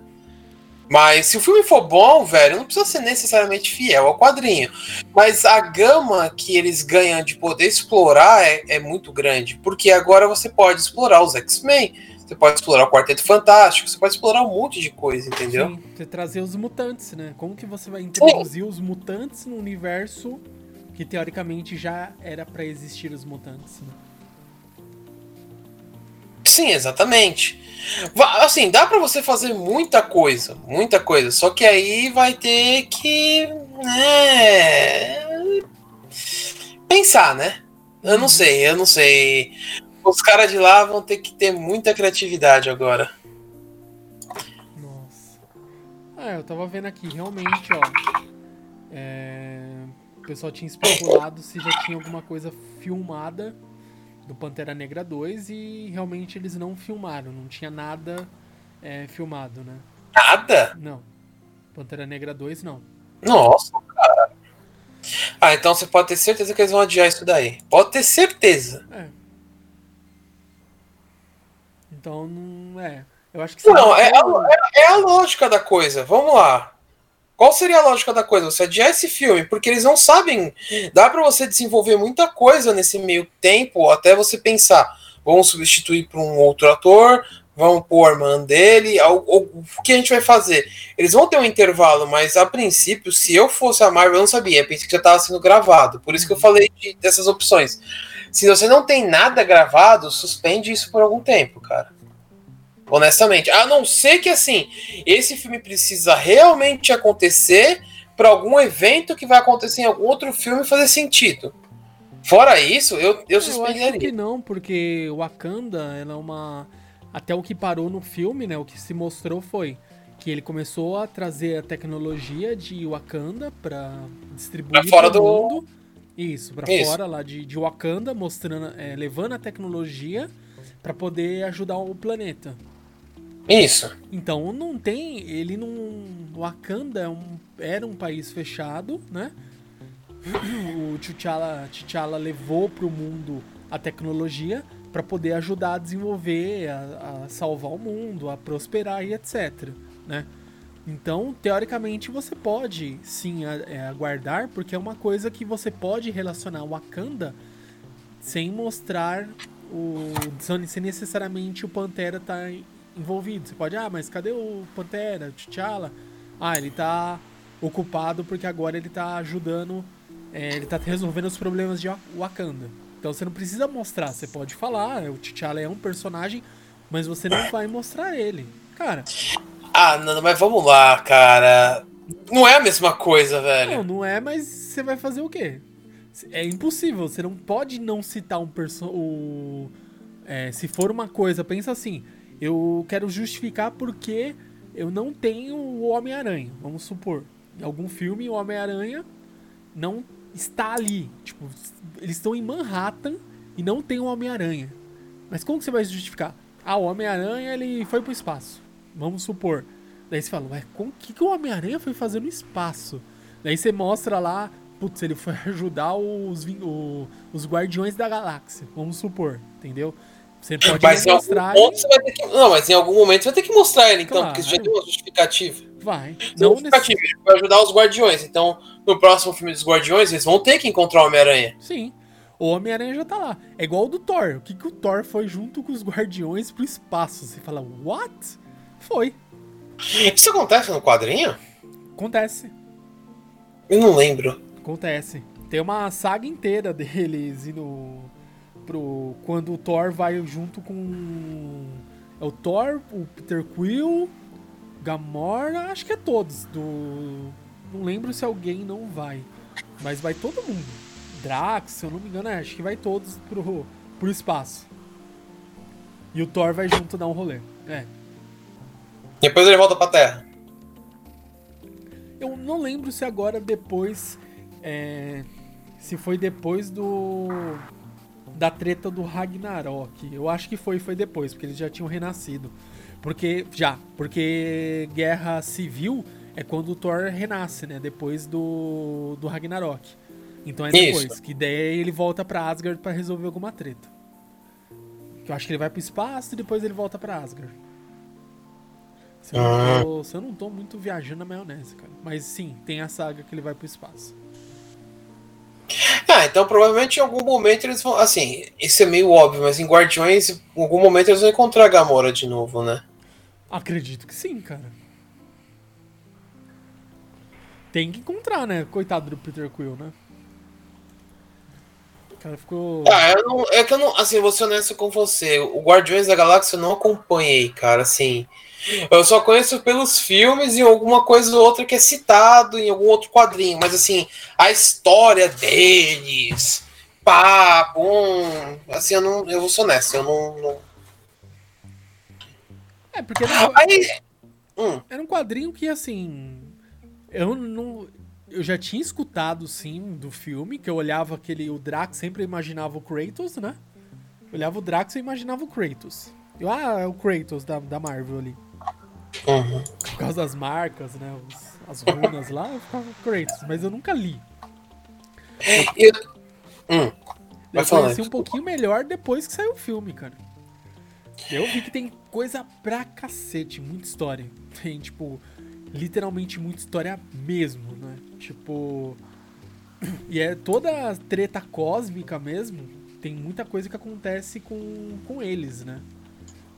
Mas se o filme for bom, velho, não precisa ser necessariamente fiel ao quadrinho. Mas a gama que eles ganham de poder explorar é, é muito grande. Porque agora você pode explorar os X-Men você pode explorar o Quarteto Fantástico, você pode explorar um monte de coisa, entendeu? Sim, você trazer os mutantes, né? Como que você vai introduzir Sim. os mutantes no universo que teoricamente já era para existir os mutantes, né? Sim, exatamente. Assim, dá para você fazer muita coisa, muita coisa, só que aí vai ter que né, pensar, né? Eu não sei, eu não sei. Os caras de lá vão ter que ter muita criatividade agora. Nossa. Ah, eu tava vendo aqui, realmente, ó. É... O pessoal tinha especulado se já tinha alguma coisa filmada do Pantera Negra 2 e realmente eles não filmaram, não tinha nada é, filmado, né? Nada? Não. Pantera Negra 2 não. Nossa, cara. Ah, então você pode ter certeza que eles vão adiar isso daí. Pode ter certeza. É. Então, não é. Eu acho que Não, é, é, é, a lógica da coisa. Vamos lá. Qual seria a lógica da coisa? Você adiar esse filme, porque eles não sabem. Dá para você desenvolver muita coisa nesse meio tempo, até você pensar. Vamos substituir por um outro ator, vamos pôr a irmã dele. O, que a gente vai fazer? Eles vão ter um intervalo, mas a princípio, se eu fosse a Marvel, eu não sabia. Pensei que já estava sendo gravado. Por isso que eu falei de, dessas opções. Se você não tem nada gravado, suspende isso por algum tempo, cara. Honestamente. A não ser que, assim, esse filme precisa realmente acontecer para algum evento que vai acontecer em algum outro filme fazer sentido. Fora isso, eu, eu suspenderia. Eu acho que não, porque Wakanda, ela é uma. Até o que parou no filme, né? O que se mostrou foi que ele começou a trazer a tecnologia de Wakanda para distribuir pra fora do mundo. Isso, para fora lá de, de Wakanda, mostrando, é, levando a tecnologia para poder ajudar o planeta. Isso. Então não tem, ele não, Wakanda é um, era um país fechado, né? O T'Challa, T'Challa levou pro mundo a tecnologia para poder ajudar a desenvolver, a, a salvar o mundo, a prosperar e etc, né? Então, teoricamente, você pode sim é, aguardar, porque é uma coisa que você pode relacionar Wakanda sem mostrar o. sem necessariamente o Pantera estar tá envolvido. Você pode, ah, mas cadê o Pantera, o T'Challa? Ah, ele tá ocupado porque agora ele tá ajudando. é, ele tá resolvendo os problemas de Wakanda. Então você não precisa mostrar, você pode falar, o T'Challa é um personagem, mas você não vai mostrar ele. Cara. Ah, não, mas vamos lá, cara. Não é a mesma coisa, velho. Não, não é, mas você vai fazer o quê? É impossível, você não pode não citar um personagem. É, se for uma coisa, pensa assim, eu quero justificar porque eu não tenho o Homem-Aranha. Vamos supor, em algum filme o Homem-Aranha não está ali. Tipo, eles estão em Manhattan e não tem o Homem-Aranha. Mas como que você vai justificar? Ah, o Homem-Aranha ele foi pro espaço. Vamos supor. Daí você fala, ué, o que, que o Homem-Aranha foi fazer no espaço? Daí você mostra lá, putz, ele foi ajudar os, o, os Guardiões da Galáxia. Vamos supor, entendeu? Você pode mas mostrar. Em algum você vai ter que, não, mas em algum momento você vai ter que mostrar ele, então, claro. porque isso já tem uma justificativa. Vai. Não justificativa, nesse... vai ajudar os Guardiões. Então, no próximo filme dos Guardiões, eles vão ter que encontrar o Homem-Aranha. Sim. O Homem-Aranha já tá lá. É igual o do Thor. O que, que o Thor foi junto com os Guardiões pro espaço? Você fala, what? Foi. Isso acontece no quadrinho? Acontece. Eu não lembro. Acontece. Tem uma saga inteira deles indo pro. Quando o Thor vai junto com. É o Thor, o Peter Quill, Gamora, acho que é todos. Do. Não lembro se alguém não vai. Mas vai todo mundo. Drax, se eu não me engano, é, acho que vai todos pro, pro espaço. E o Thor vai junto dar um rolê. É. Depois ele volta pra Terra. Eu não lembro se agora depois. É, se foi depois do. Da treta do Ragnarok. Eu acho que foi, foi depois, porque eles já tinham renascido. Porque. Já. Porque Guerra Civil é quando o Thor renasce, né? Depois do. do Ragnarok. Então é depois. Isso. Que daí ele volta pra Asgard para resolver alguma treta. Eu acho que ele vai pro espaço e depois ele volta pra Asgard. Se eu, ah. tô, se eu não tô muito viajando na maionese, cara. Mas sim, tem a saga que ele vai pro espaço. Ah, então provavelmente em algum momento eles vão. Assim, isso é meio óbvio, mas em Guardiões, em algum momento eles vão encontrar a Gamora de novo, né? Acredito que sim, cara. Tem que encontrar, né? Coitado do Peter Quill, né? O cara ficou. Ah, eu não, é que eu não. Assim, vou ser honesto com você. O Guardiões da Galáxia eu não acompanhei, cara. Assim. Eu só conheço pelos filmes e alguma coisa ou outra que é citado em algum outro quadrinho, mas assim, a história deles, pá, bom, assim, eu não, eu vou ser honesto, eu não. não... É, porque era, Aí... hum. era um quadrinho que assim. Eu não. Eu já tinha escutado, sim, do filme, que eu olhava aquele. O Drax sempre imaginava o Kratos, né? Eu olhava o Drax e imaginava o Kratos. Eu, ah, é o Kratos da, da Marvel ali. Uhum. Por causa das marcas, né? Os, as runas lá, eu ficava mas eu nunca li. Eu, hum, eu conheci um pouquinho melhor depois que saiu o filme, cara. Eu vi que tem coisa pra cacete, muita história. Tem, tipo, literalmente muita história mesmo, né? Tipo. E é toda treta cósmica mesmo. Tem muita coisa que acontece com, com eles, né?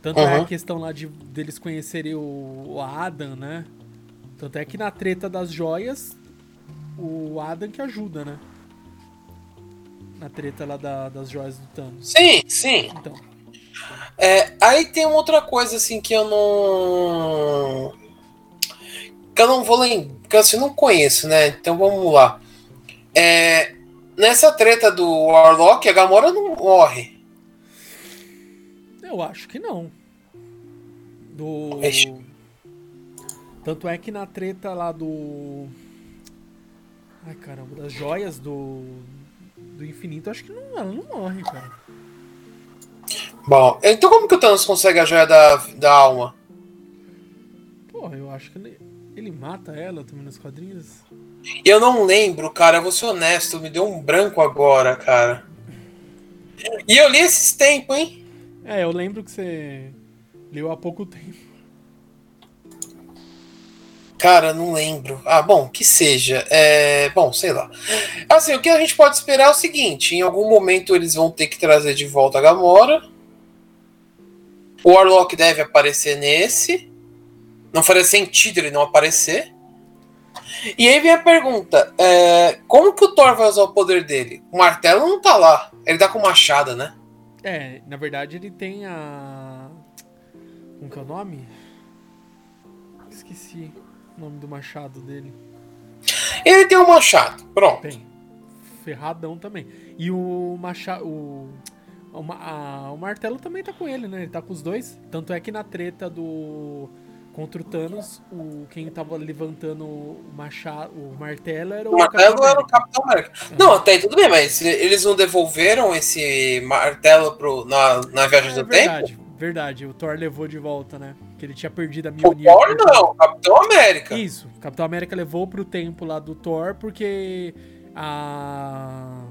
Tanto uhum. é a questão lá de deles conhecerem o, o Adam, né? Tanto é que na treta das joias, o Adam que ajuda, né? Na treta lá da, das joias do Thanos. Sim, sim. Então. É, aí tem uma outra coisa assim que eu não. Que eu não vou lembrar. Que assim, eu não conheço, né? Então vamos lá. É, nessa treta do Warlock, a Gamora não morre. Eu acho que não. Do. Tanto é que na treta lá do. Ai caramba, das joias do. Do infinito, acho que não, ela não morre, cara. Bom, então como que o Thanos consegue a joia da, da alma? Porra, eu acho que ele, ele mata ela também nos quadrinhos. Eu não lembro, cara, eu vou ser honesto, me deu um branco agora, cara. E eu li esses tempos, hein? É, eu lembro que você leu há pouco tempo. Cara, não lembro. Ah, bom, que seja. É, bom, sei lá. Assim, o que a gente pode esperar é o seguinte: em algum momento eles vão ter que trazer de volta a Gamora. O Warlock deve aparecer nesse. Não faria sentido ele não aparecer. E aí vem a pergunta: é, como que o Thor vai usar o poder dele? O martelo não tá lá. Ele tá com machado, né? É, na verdade ele tem a. Como que é o nome? Esqueci o nome do machado dele. Ele tem um machado, pronto. Tem. Ferradão também. E o machado. O, o, ma- a- o martelo também tá com ele, né? Ele tá com os dois. Tanto é que na treta do. Contra o Thanos, o, quem tava levantando o, machado, o martelo era o. O martelo Capitão era o. Capitão América. Não, até aí tudo bem, mas eles não devolveram esse martelo pro, na, na viagem É do verdade, tempo? verdade. O Thor levou de volta, né? Que ele tinha perdido a O Mjolnir. Thor não, o Capitão América. Isso, o Capitão América levou pro tempo lá do Thor porque a.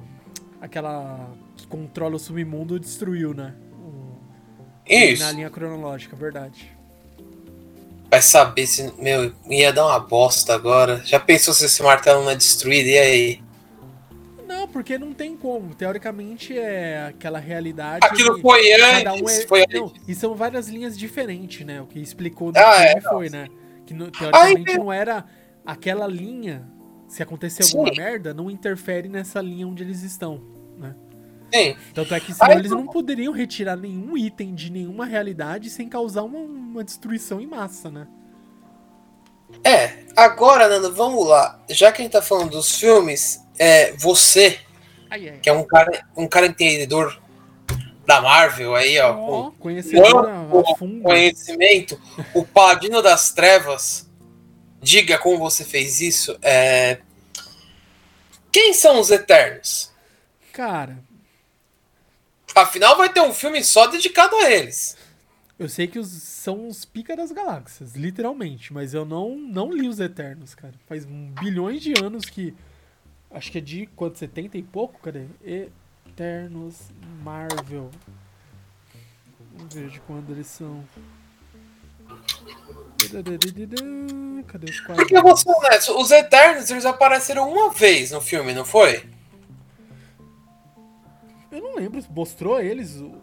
aquela que controla o submundo destruiu, né? O- Isso. Na linha cronológica, verdade. Vai saber se. Meu, ia dar uma bosta agora. Já pensou se esse martelo não é destruído? E aí? Não, porque não tem como. Teoricamente é aquela realidade. Aquilo foi antes. um é- foi não, antes. e são várias linhas diferentes, né? O que explicou no Ah, é, foi, né? Que no- teoricamente entendi. não era aquela linha. Se acontecer alguma Sim. merda, não interfere nessa linha onde eles estão, né? Sim. Tanto é que senão Aí, eles não- poderiam retirar nenhum item de nenhuma realidade sem causar uma, uma destruição em massa, né? É, agora, Nando, vamos lá. Já que a gente tá falando dos filmes, é, você, Ai, ai. que é um cara, um cara entendedor da Marvel aí, ó, com a fundo. conhecimento, o Paladino das Trevas, diga como você fez isso. É... Quem são os Eternos? Cara, Afinal, vai ter um filme só dedicado a eles. eu sei que os, são os pica das galáxias, literalmente, mas eu não, não li os Eternos, cara. Faz bilhões de anos que. Acho que é de quanto? 70 e pouco? Cadê? Eternos Marvel. Vamos ver de quando eles são. Cadê os quadros? Porque eu vou ser honesto, os Eternos eles apareceram uma vez no filme, não foi? Eu não lembro, mostrou eles. o-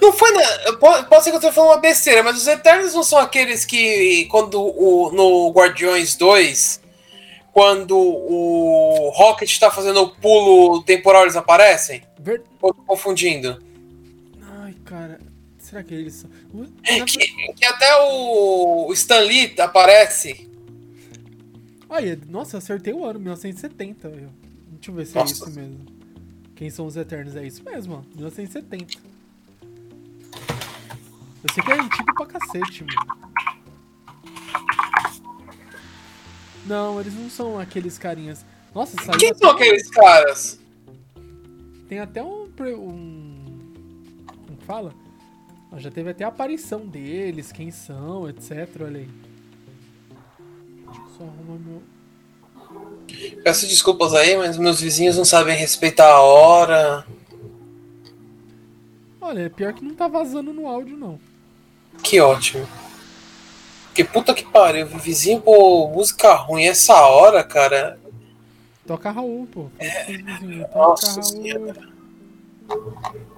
Não foi, né? Pode, pode ser que eu esteja falando uma besteira, mas os Eternos não são aqueles que, quando o, no Guardiões 2, quando o Rocket tá fazendo o pulo temporal, eles aparecem? Ver... Ou confundindo? Ai, cara. Será que eles são. É na- que, que até o Stan Lee aparece. Olha, nossa, eu acertei o ano, 1970. eu- Deixa eu ver se Nossa. é isso mesmo. Quem são os Eternos? É isso mesmo, ó. 1970. Eu sei que é antigo pra cacete, mano. Não, eles não são aqueles carinhas. Nossa, saiu Quem são aqueles caras? Tem até um. um como que fala? Já teve até a aparição deles, quem são, etc. Olha aí. Deixa eu só arrumar meu. Peço desculpas aí, mas meus vizinhos não sabem respeitar a hora. Olha, é pior que não tá vazando no áudio, não. Que ótimo. Que puta que pariu, vizinho, pô, música ruim essa hora, cara. Toca Raul, pô. Seus vizinhos, Nossa Raul. Senhora.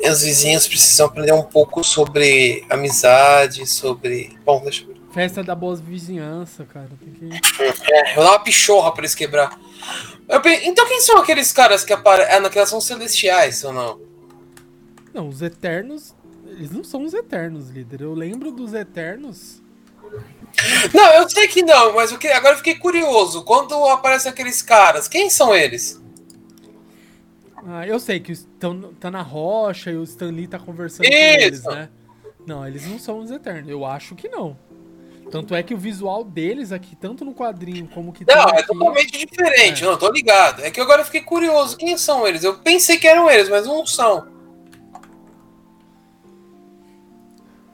Meus vizinhos precisam aprender um pouco sobre amizade, sobre. Bom, deixa eu. Festa da boas vizinhança, cara. Tem que. É, eu vou dar uma pichorra pra eles quebrar. Então quem são aqueles caras que aparecem. Ah, naquelas são celestiais ou não? Não, os Eternos. Eles não são os Eternos, líder. Eu lembro dos Eternos. Não, eu sei que não, mas eu que... agora eu fiquei curioso. Quando aparecem aqueles caras, quem são eles? Ah, eu sei que estão tá na rocha e o Stan Lee tá conversando com eles, Isso. né? Não, eles não são os Eternos. Eu acho que não. Tanto é que o visual deles aqui, tanto no quadrinho como que Não, é aqui, totalmente diferente. É. Não, tô ligado. É que agora eu fiquei curioso. Quem são eles? Eu pensei que eram eles, mas não são.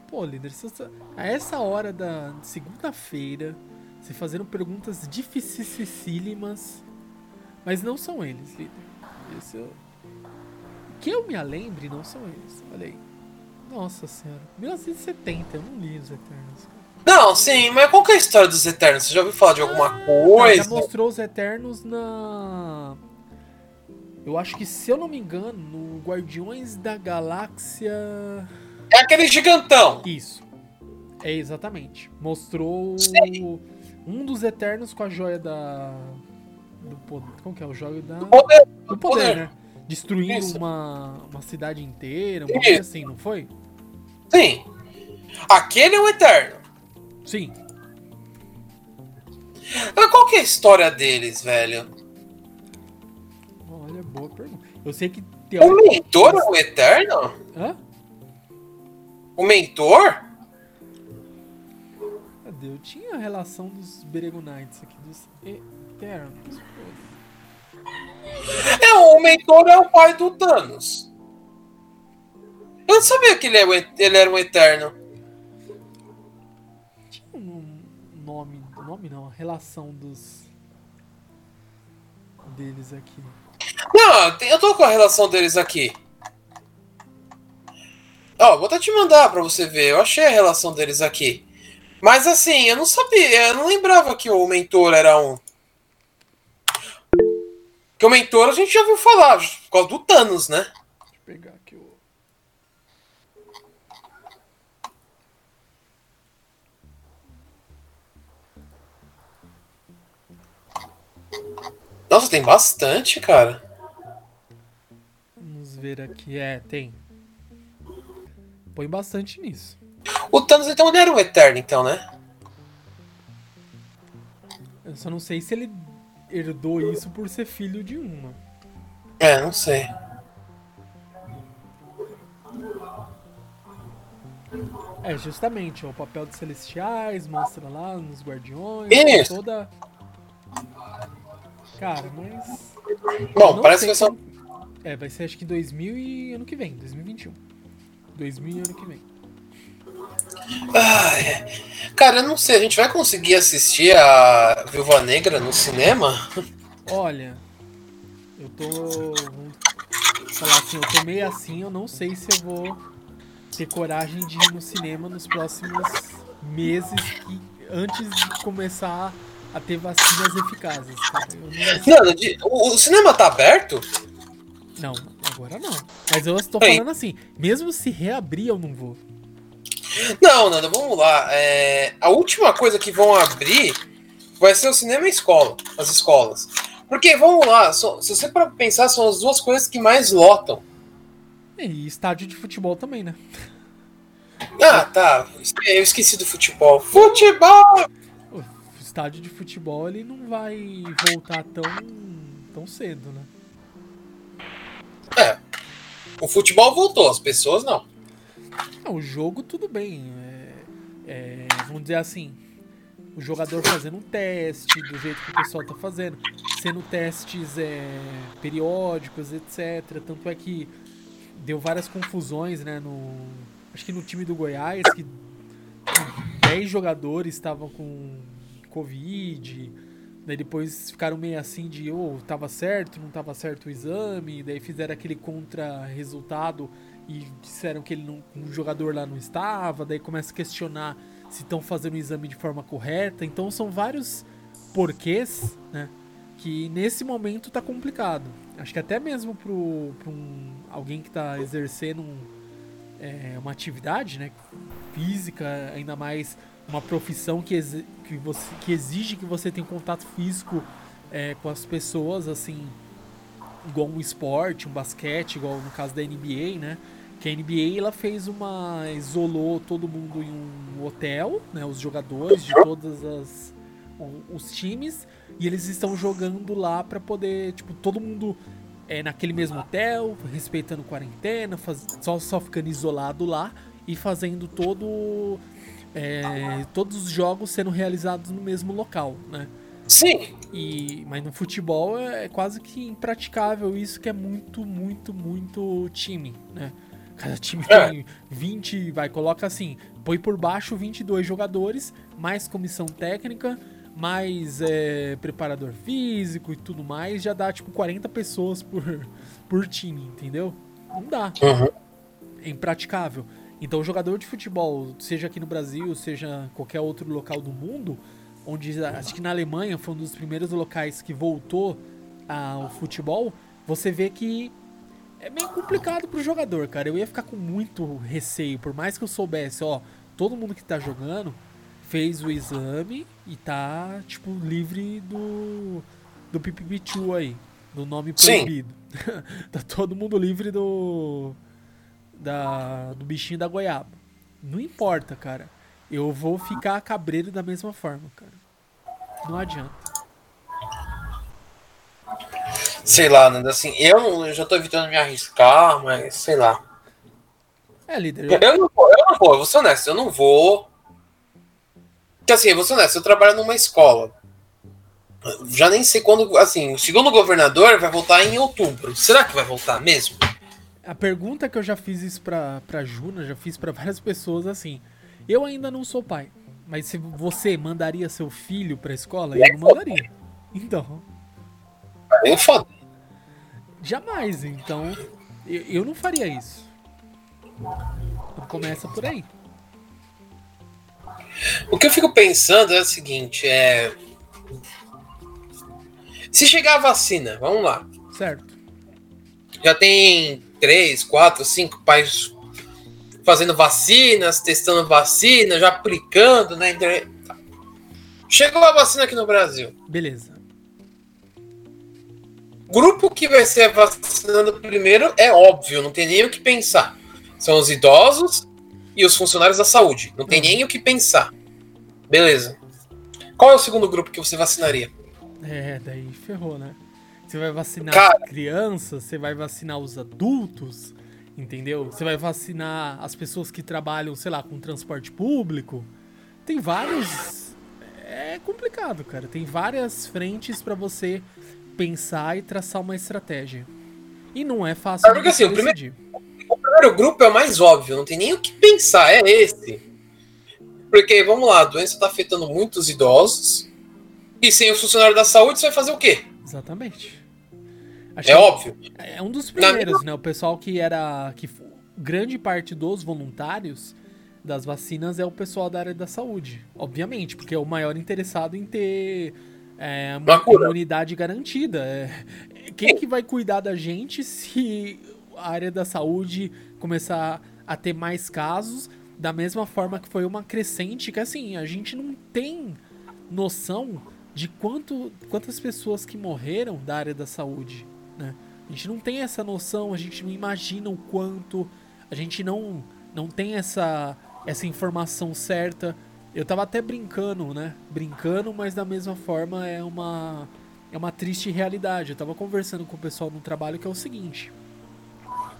Pô, líder, se a essa hora da segunda-feira, você fazendo perguntas dificílimas, mas não são eles, líder. Esse eu... Que eu me lembre, não são eles. Olha aí. Nossa senhora. 1970, eu não li os Eternos. Não, sim, mas qual que é a história dos Eternos? Você já ouviu falar de alguma Ah, coisa? já mostrou os Eternos na. Eu acho que, se eu não me engano, no Guardiões da Galáxia. É aquele gigantão. Isso. É exatamente. Mostrou Sei. o, Um dos Eternos com a joia da. Do poder. Como que é? O joio da. Poder, Do poder, poder. né? Destruindo Isso. uma, uma cidade inteira, uma coisa assim, não foi? Sim. Aquele é o Eterno. Sim. Mas qual que é a história deles, velho? Olha, boa pergunta. Eu sei que. O teoricamente- mentor é o Eterno? Hã? O mentor? Cadê? Eu tinha a relação dos Beregonites aqui, dos Eternos. É, o mentor é o pai do Thanos. Eu não sabia que ele, é o ele era um Eterno. Nome. Não, a relação dos. deles aqui. Não, eu tô com a relação deles aqui. Ó, vou até te mandar pra você ver. Eu achei a relação deles aqui. Mas assim, eu não sabia, eu não lembrava que o mentor era um. Que o mentor a gente já ouviu falar, por causa do Thanos, né? Deixa eu pegar aqui Nossa, tem bastante, cara. Vamos ver aqui. É, tem. Põe bastante nisso. O Thanos, então, ele era um Eterno, então, né? Eu só não sei se ele herdou isso por ser filho de uma. É, não sei. É, justamente, ó, o papel dos celestiais, mostra lá nos guardiões, Isso. toda. Cara, mas. Bom, parece que vai ser. É, vai ser acho que 2000 e ano que vem, 2021. 2000 e ano que vem. Ai, cara, eu não sei, a gente vai conseguir assistir a Viúva Negra no cinema? Olha, eu tô. Falar assim, eu tô meio assim, eu não sei se eu vou ter coragem de ir no cinema nos próximos meses antes de começar a ter vacinas eficazes. Não, Mano, o, o cinema tá aberto? não, agora não. Mas eu estou Ei. falando assim, mesmo se reabrir, eu não vou. Não, Nanda, vamos lá. É, a última coisa que vão abrir vai ser o cinema e escola, as escolas. Porque, vamos lá, só- se você para pensar, são as duas coisas que mais lotam. E estádio de futebol também, né? Ah, tá. Eu esqueci do futebol. Futebol! Estádio de futebol ele não vai voltar tão, tão cedo, né? É. O futebol voltou, as pessoas não. Não, o jogo tudo bem. é- é, vamos dizer assim, o jogador fazendo um teste do jeito que o pessoal tá fazendo, sendo testes é, periódicos, etc. Tanto é que deu várias confusões, né? No, acho que no time do Goiás, que 10 jogadores estavam com Covid. Daí depois ficaram meio assim de, ou tava certo, não tava certo o exame. Daí fizeram aquele contra-resultado e disseram que ele não, um jogador lá não estava. Daí começa a questionar se estão fazendo o exame de forma correta. Então são vários porquês, né? Que nesse momento tá complicado. Acho que até mesmo pro, pro um, alguém que tá exercendo um, é, uma atividade, né? Física, ainda mais uma profissão que, que, você, que exige que você tenha um contato físico é, com as pessoas, assim, igual um esporte, um basquete, igual no caso da NBA, né? Que a NBA ela fez uma. isolou todo mundo em um hotel, né? Os jogadores de todas as. os times, e eles estão jogando lá pra poder, tipo, todo mundo é, naquele mesmo hotel, respeitando quarentena, faz- só, só ficando isolado lá e fazendo todo. É, todos os jogos sendo realizados no mesmo local, né? Sim. E, mas no futebol é quase que impraticável isso que é muito, muito, muito time, né? Cada time É. tem 20, vai, coloca assim, põe por baixo 22 jogadores, mais comissão técnica, mais é, preparador físico e tudo mais, já dá tipo 40 pessoas por, por time, entendeu? Não dá Uhum. é impraticável. Então, o jogador de futebol, seja aqui no Brasil, seja em qualquer outro local do mundo, onde acho que na Alemanha foi um dos primeiros locais que voltou ao futebol, você vê que é meio complicado pro jogador, cara. Eu ia ficar com muito receio, por mais que eu soubesse, ó, todo mundo que tá jogando fez o exame e tá, tipo, livre do. do pipipichu aí. Do nome proibido. tá todo mundo livre do. Da, do bichinho da goiaba. Não importa, cara. Eu vou ficar cabreiro da mesma forma, cara. Não adianta. Sei lá, Nando, assim, eu, eu já tô evitando me arriscar, mas sei lá. É, líder. Eu, eu não vou, eu não vou, eu vou ser honesto, eu não vou. Porque assim, eu vou ser honesto, eu trabalho numa escola. Já nem sei quando, assim, segundo o governador, vai voltar em outubro. Será que vai voltar mesmo? A pergunta que eu já fiz isso pra, pra Juna, já fiz pra várias pessoas assim. Eu ainda não sou pai, mas se você mandaria seu filho pra escola, eu não mandaria. Então, É foda. jamais. Então, eu, eu não faria isso. Então começa por aí. O que eu fico pensando é o seguinte, é. Se chegar a vacina, vamos lá. Certo. Já tem três, quatro, cinco pais fazendo vacinas, testando vacina, já aplicando, né? Chegou a vacina aqui no Brasil. Beleza. grupo que vai ser vacinando primeiro é óbvio, não tem nem o que pensar. São os idosos e os funcionários da saúde. Não tem Uhum. nem o que pensar. Beleza. Qual é o segundo grupo que você vacinaria? É, daí ferrou, né? Você vai vacinar Cara. as crianças, você vai vacinar os adultos, entendeu? Você vai vacinar as pessoas que trabalham, sei lá, com transporte público. Tem vários. É complicado, cara. Tem várias frentes pra você pensar e traçar uma estratégia. E não é fácil É porque, assim, o decidir. O primeiro grupo é o mais óbvio, não tem nem o que pensar, é esse. Porque, vamos lá, a doença está afetando muitos idosos. E sem o funcionário da saúde, você vai fazer o quê? Exatamente. É Achei- óbvio. É um dos Na primeiros, né? O pessoal que era. que grande parte dos voluntários das vacinas é o pessoal da área da saúde. Obviamente, porque é o maior interessado em ter é, uma imunidade garantida. É, quem que vai cuidar da gente se a área da saúde começar a ter mais casos? Da mesma forma que foi uma crescente, que assim, a gente não tem noção de quanto, quantas pessoas que morreram da área da saúde, né? A gente não tem essa noção, a gente não imagina o quanto, a gente não, não tem essa, essa informação certa. Eu tava até brincando, né? Brincando, mas da mesma forma é uma, é uma triste realidade. Eu tava conversando com o pessoal no trabalho que é o seguinte.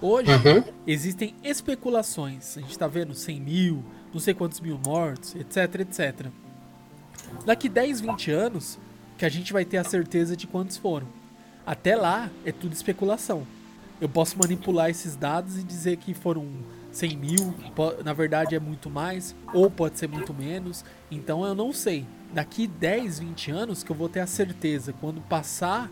Hoje, Uhum. existem especulações. A gente tá vendo 100 mil, não sei quantos mil mortos, etc, etc. Daqui 10, 20 anos, que a gente vai ter a certeza de quantos foram. Até lá, é tudo especulação. Eu posso manipular esses dados e dizer que foram 100 mil, na verdade é muito mais, ou pode ser muito menos. Então eu não sei. Daqui 10, 20 anos que eu vou ter a certeza, quando passar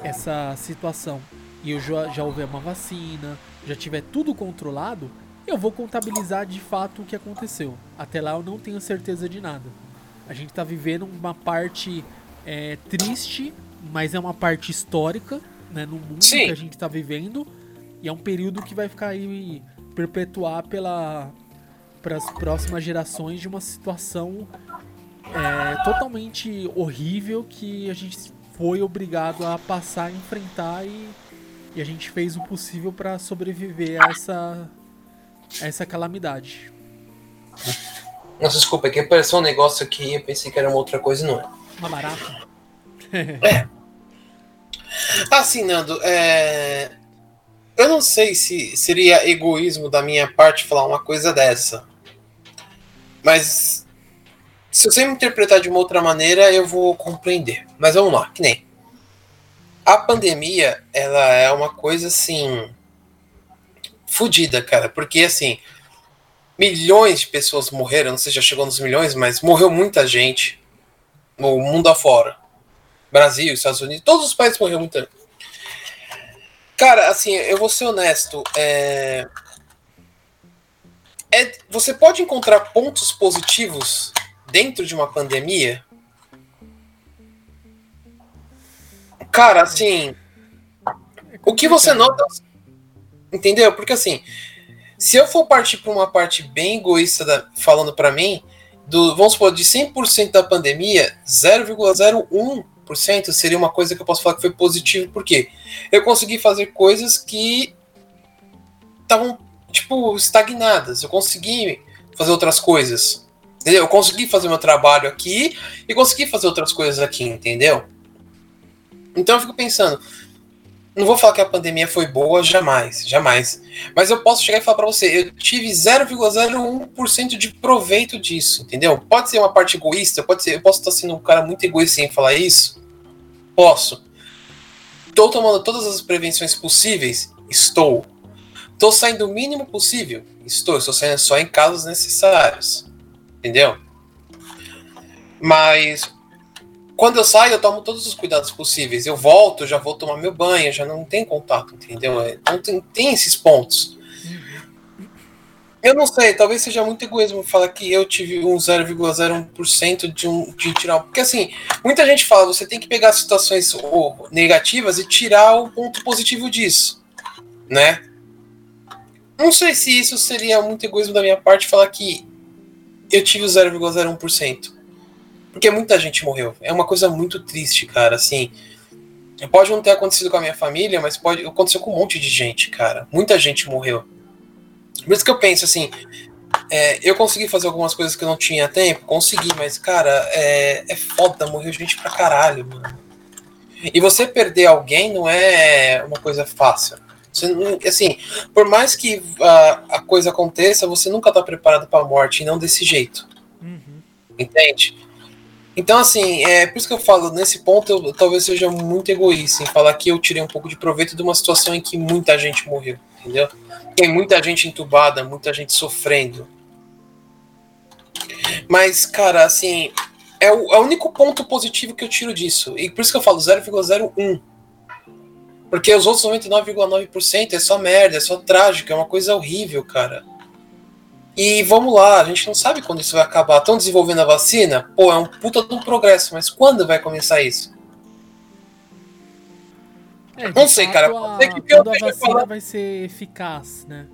essa situação e eu já, já houver uma vacina, já tiver tudo controlado, eu vou contabilizar de fato o que aconteceu. Até lá eu não tenho certeza de nada. A gente tá vivendo uma parte é, triste, mas é uma parte histórica, né, no mundo Sim. que a gente tá vivendo, e é um período que vai ficar aí perpetuar pela para as próximas gerações de uma situação é, totalmente horrível que a gente foi obrigado a passar a enfrentar e, e a gente fez o possível para sobreviver a essa, a essa calamidade. Nossa, desculpa, é que apareceu um negócio aqui eu pensei que era uma outra coisa e não é. Uma barata. Assim, Nando, é... eu não sei se seria egoísmo da minha parte falar uma coisa dessa. Mas se você me interpretar de uma outra maneira, eu vou compreender. Mas vamos lá, que nem. A pandemia, ela é uma coisa assim. fodida, cara. Porque assim. Milhões de pessoas morreram, não sei se já chegou nos milhões, mas morreu muita gente no mundo afora. Brasil, Estados Unidos, todos os países morreram muita Cara, assim, eu vou ser honesto. É... É, você pode encontrar pontos positivos dentro de uma pandemia? Cara, assim, o que você nota. Entendeu? Porque assim, se eu for partir para uma parte bem egoísta da- falando para mim, do, vamos supor, de 100% da pandemia, 0,01% seria uma coisa que eu posso falar que foi positivo, porque eu consegui fazer coisas que estavam, tipo, estagnadas. Eu consegui fazer outras coisas. Entendeu? Eu consegui fazer meu trabalho aqui e consegui fazer outras coisas aqui, entendeu? Então eu fico pensando, não vou falar que a pandemia foi boa, jamais, jamais. Mas eu posso chegar e falar para você, eu tive 0,01% de proveito disso, entendeu? Pode ser uma parte egoísta, pode ser, eu posso estar sendo um cara muito egoísta em falar isso. Posso. Estou tomando todas as prevenções possíveis? Estou. Estou saindo o mínimo possível? Estou. Estou saindo só em casos necessários. Entendeu? Mas quando eu saio, eu tomo todos os cuidados possíveis. Eu volto, já vou tomar meu banho, já não tem contato, entendeu? É, não tem, tem esses pontos. Eu não sei, talvez seja muito egoísmo falar que eu tive um 0,01% de, um, de tirar. Porque assim, muita gente fala, você tem que pegar situações negativas e tirar o ponto positivo disso, né? Não sei se isso seria muito egoísmo da minha parte falar que eu tive o 0,01%. Porque muita gente morreu. É uma coisa muito triste, cara. Assim, pode não ter acontecido com a minha família, mas pode acontecer com um monte de gente, cara. Muita gente morreu. Por isso que eu penso assim, é, eu consegui fazer algumas coisas que eu não tinha tempo, consegui, mas, cara, é, é foda, morreu gente pra caralho, mano. E você perder alguém não é uma coisa fácil. Você, assim, por mais que a, a coisa aconteça, você nunca tá preparado pra morte, e não desse jeito. Uhum. Entende? Então, assim, é por isso que eu falo, nesse ponto eu, talvez seja muito egoísta em falar que eu tirei um pouco de proveito de uma situação em que muita gente morreu, entendeu? Tem muita gente entubada, muita gente sofrendo. Mas, cara, assim, é o, é o único ponto positivo que eu tiro disso. E por isso que eu falo 0,01. Porque os outros 99,9% é só merda, é só trágico, é uma coisa horrível, cara. E vamos lá, a gente não sabe quando isso vai acabar. Estão desenvolvendo a vacina? Pô, é um puta de um progresso, mas quando vai começar isso? É, não sei, cara. A, que quando a vacina falar... vai ser eficaz, né?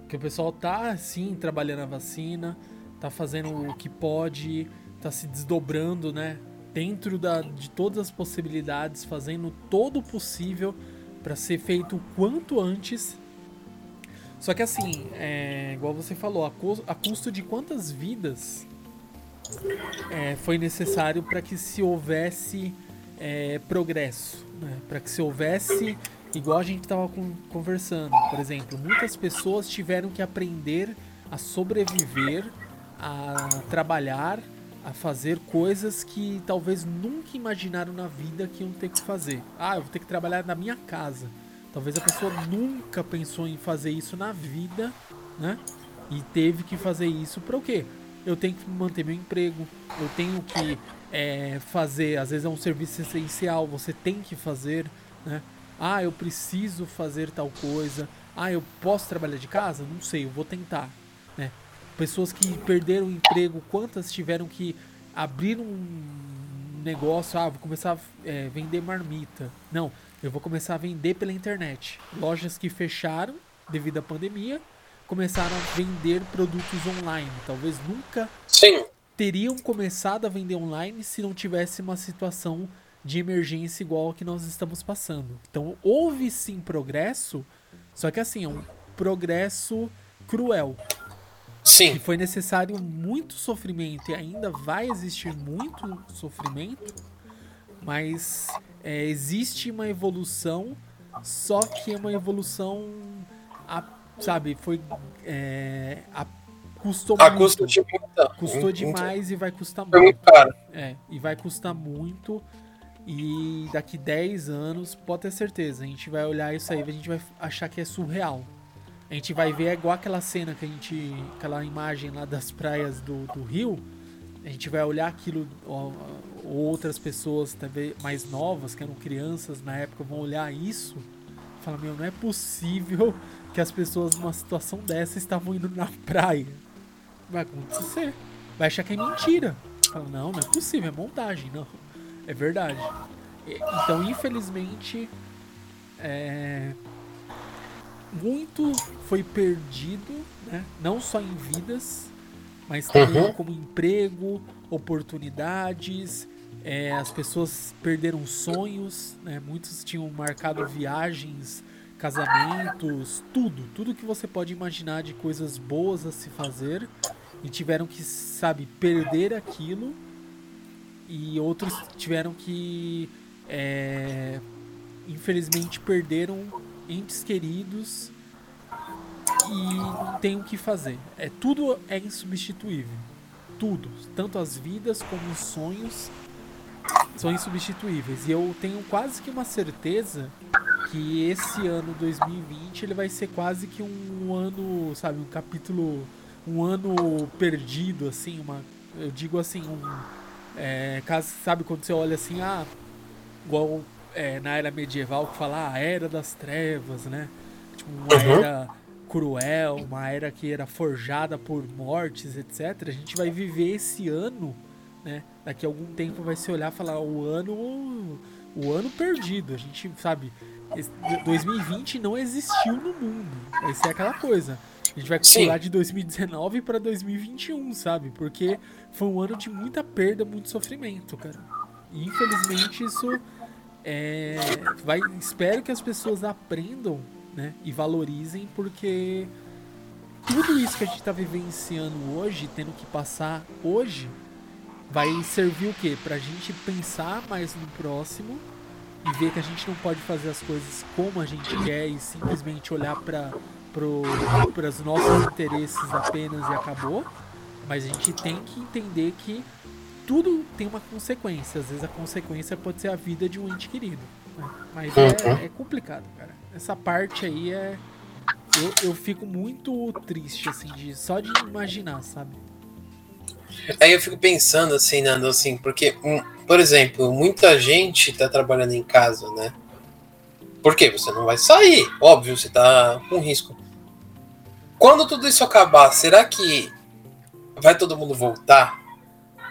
Porque o pessoal tá, sim, trabalhando a vacina, tá fazendo o que pode, tá se desdobrando, né? Dentro da, de todas as possibilidades, fazendo todo o possível para ser feito o quanto antes só que assim, é, igual você falou, a, a custo de quantas vidas é, foi necessário para que se houvesse é, progresso, né? para que se houvesse, igual a gente estava conversando, por exemplo, muitas pessoas tiveram que aprender a sobreviver, a trabalhar, a fazer coisas que talvez nunca imaginaram na vida que iam ter que fazer. Ah, eu vou ter que trabalhar na minha casa. Talvez a pessoa nunca pensou em fazer isso na vida, né? E teve que fazer isso para o quê? Eu tenho que manter meu emprego, eu tenho que é, fazer, às vezes é um serviço essencial, você tem que fazer, né? Ah, eu preciso fazer tal coisa. Ah, eu posso trabalhar de casa? Não sei, eu vou tentar, né? Pessoas que perderam o emprego, quantas tiveram que abrir um negócio? Ah, vou começar a é, vender marmita. Não, eu vou começar a vender pela internet. Lojas que fecharam devido à pandemia começaram a vender produtos online. Talvez nunca Sim. teriam começado a vender online se não tivesse uma situação de emergência igual a que nós estamos passando. Então houve sim progresso, só que assim, é um progresso cruel. Sim. E foi necessário muito sofrimento e ainda vai existir muito sofrimento, mas é, existe uma evolução, só que é uma evolução, a, sabe, foi. É, a, custou a muito. Custo de muita, custou muito, demais e vai custar muito. muito caro. É, e vai custar muito. E daqui 10 anos, pode ter certeza, a gente vai olhar isso aí, a gente vai achar que é surreal. A gente vai ver é igual aquela cena que a gente. aquela imagem lá das praias do, do Rio. A gente vai olhar aquilo, ó, outras pessoas também mais novas, que eram crianças na época, vão olhar isso e falar, meu, não é possível que as pessoas numa situação dessa estavam indo na praia. Vai acontecer. Vai achar que é mentira. Fala, não, não é possível, é montagem, não. É verdade. Então, infelizmente, é... muito foi perdido, né? não só em vidas, mas também uhum. como emprego, oportunidades, é, as pessoas perderam sonhos, né? muitos tinham marcado viagens, casamentos, tudo, tudo que você pode imaginar de coisas boas a se fazer e tiveram que, sabe, perder aquilo e outros tiveram que, é, infelizmente, perderam entes queridos e não tem o que fazer. É tudo é insubstituível, tudo, tanto as vidas como os sonhos são insubstituíveis. E eu tenho quase que uma certeza que esse ano 2020 ele vai ser quase que um ano, sabe, um capítulo, um ano perdido, assim, uma, eu digo assim, um, é, caso, sabe quando você olha assim, ah, igual é, na era medieval que fala ah, a era das trevas, né? Tipo, uma uhum. era cruel, uma era que era forjada por mortes, etc. A gente vai viver esse ano né? Daqui a algum tempo vai se olhar e falar o ano o ano perdido. A gente sabe, 2020 não existiu no mundo. Vai ser aquela coisa. A gente vai pular de 2019 para 2021, sabe? Porque foi um ano de muita perda, muito sofrimento, cara. E infelizmente isso é, vai, espero que as pessoas aprendam, né, e valorizem porque tudo isso que a gente está vivenciando hoje, tendo que passar hoje, vai servir o quê? Pra gente pensar mais no próximo e ver que a gente não pode fazer as coisas como a gente quer e simplesmente olhar para para os nossos interesses apenas e acabou. Mas a gente tem que entender que tudo tem uma consequência. Às vezes a consequência pode ser a vida de um ente querido. Né? Mas é, uhum. é, complicado, cara. Essa parte aí é. Eu, eu fico muito triste, assim, de, só de imaginar, sabe? Aí eu fico pensando assim, Nando, assim, porque, um, por exemplo, muita gente tá trabalhando em casa, né? Por quê? Você não vai sair, óbvio, você tá com risco. Quando tudo isso acabar, será que vai todo mundo voltar?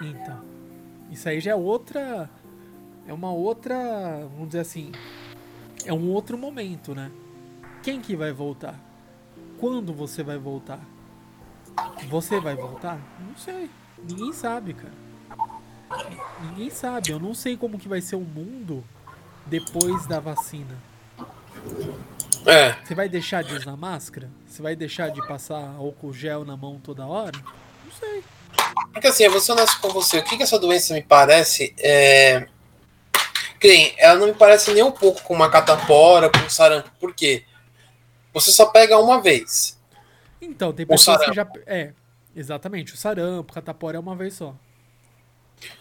Então, isso aí já é outra. É uma outra. Vamos dizer assim. É um outro momento, né? Quem que vai voltar? Quando você vai voltar? Você vai voltar? Não sei. Ninguém sabe, cara. Ninguém sabe. Eu não sei como que vai ser o mundo depois da vacina. É. Você vai deixar de usar máscara? Você vai deixar de passar álcool gel na mão toda hora? Não sei. Porque assim, eu vou ser honesto com você. O que, que essa doença me parece é. Ela não me parece nem um pouco com uma catapora, com sarampo. Por quê? Você só pega uma vez. Então, tem pessoas que já. É, Exatamente, o sarampo, catapora é uma vez só.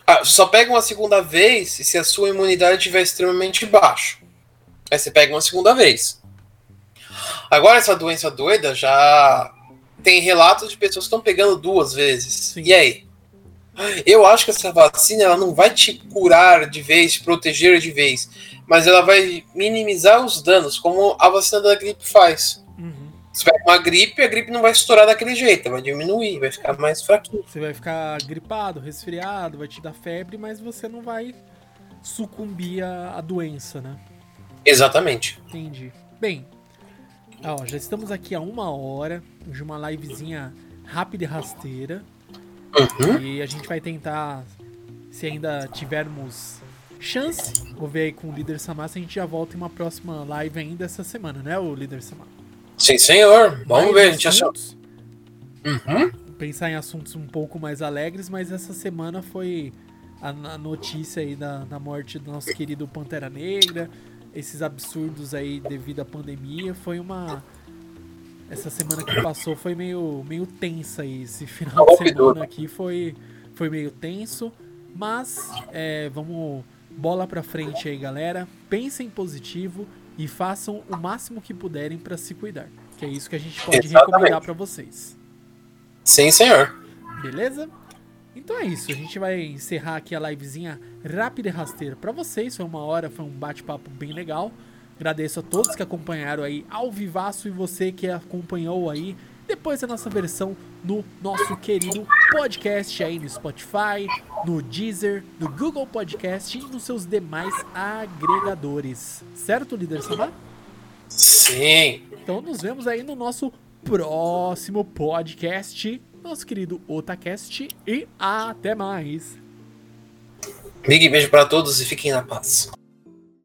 Ah, só pega uma segunda vez se a sua imunidade estiver extremamente baixa. Aí você pega uma segunda vez. Agora essa doença doida já tem relatos de pessoas que estão pegando duas vezes. Sim. E aí? Eu acho que essa vacina ela não vai te curar de vez, te proteger de vez, mas ela vai minimizar os danos, como a vacina da gripe faz. Se pega uma gripe, a gripe não vai estourar daquele jeito, vai diminuir, vai ficar mais fraquinho. Você vai ficar gripado, resfriado, vai te dar febre, mas você não vai sucumbir à, doença, né? Exatamente. Entendi. Bem, ó, já estamos aqui há uma hora de uma livezinha rápida e rasteira. Uhum. E a gente vai tentar, se ainda tivermos chance, vou ver aí com o líder Samar se a gente já volta em uma próxima live ainda essa semana, né, o líder Samar? Sim, senhor. Vamos mais ver, a gente achou. Uhum. Pensar em assuntos um pouco mais alegres, mas essa semana foi a, a notícia aí da, da morte do nosso querido Pantera Negra, esses absurdos aí devido à pandemia. Foi uma. Essa semana que passou foi meio, meio tensa aí. Esse final de semana aqui foi, foi meio tenso. Mas é, vamos bola pra frente aí, galera. Pensem positivo e façam o máximo que puderem para se cuidar. Que é isso que a gente pode Exatamente. recomendar para vocês. Sim, senhor. Beleza? Então é isso, a gente vai encerrar aqui a livezinha rápida e rasteira para vocês. Foi uma hora, foi um bate-papo bem legal. Agradeço a todos que acompanharam aí ao vivaço e você que acompanhou aí depois a nossa versão no nosso querido podcast aí no Spotify, no Deezer, no Google Podcast e nos seus demais agregadores. Certo, líder Samar? Sim. Então nos vemos aí no nosso próximo podcast. nosso querido Otacast e até mais. Big beijo para todos e fiquem na paz.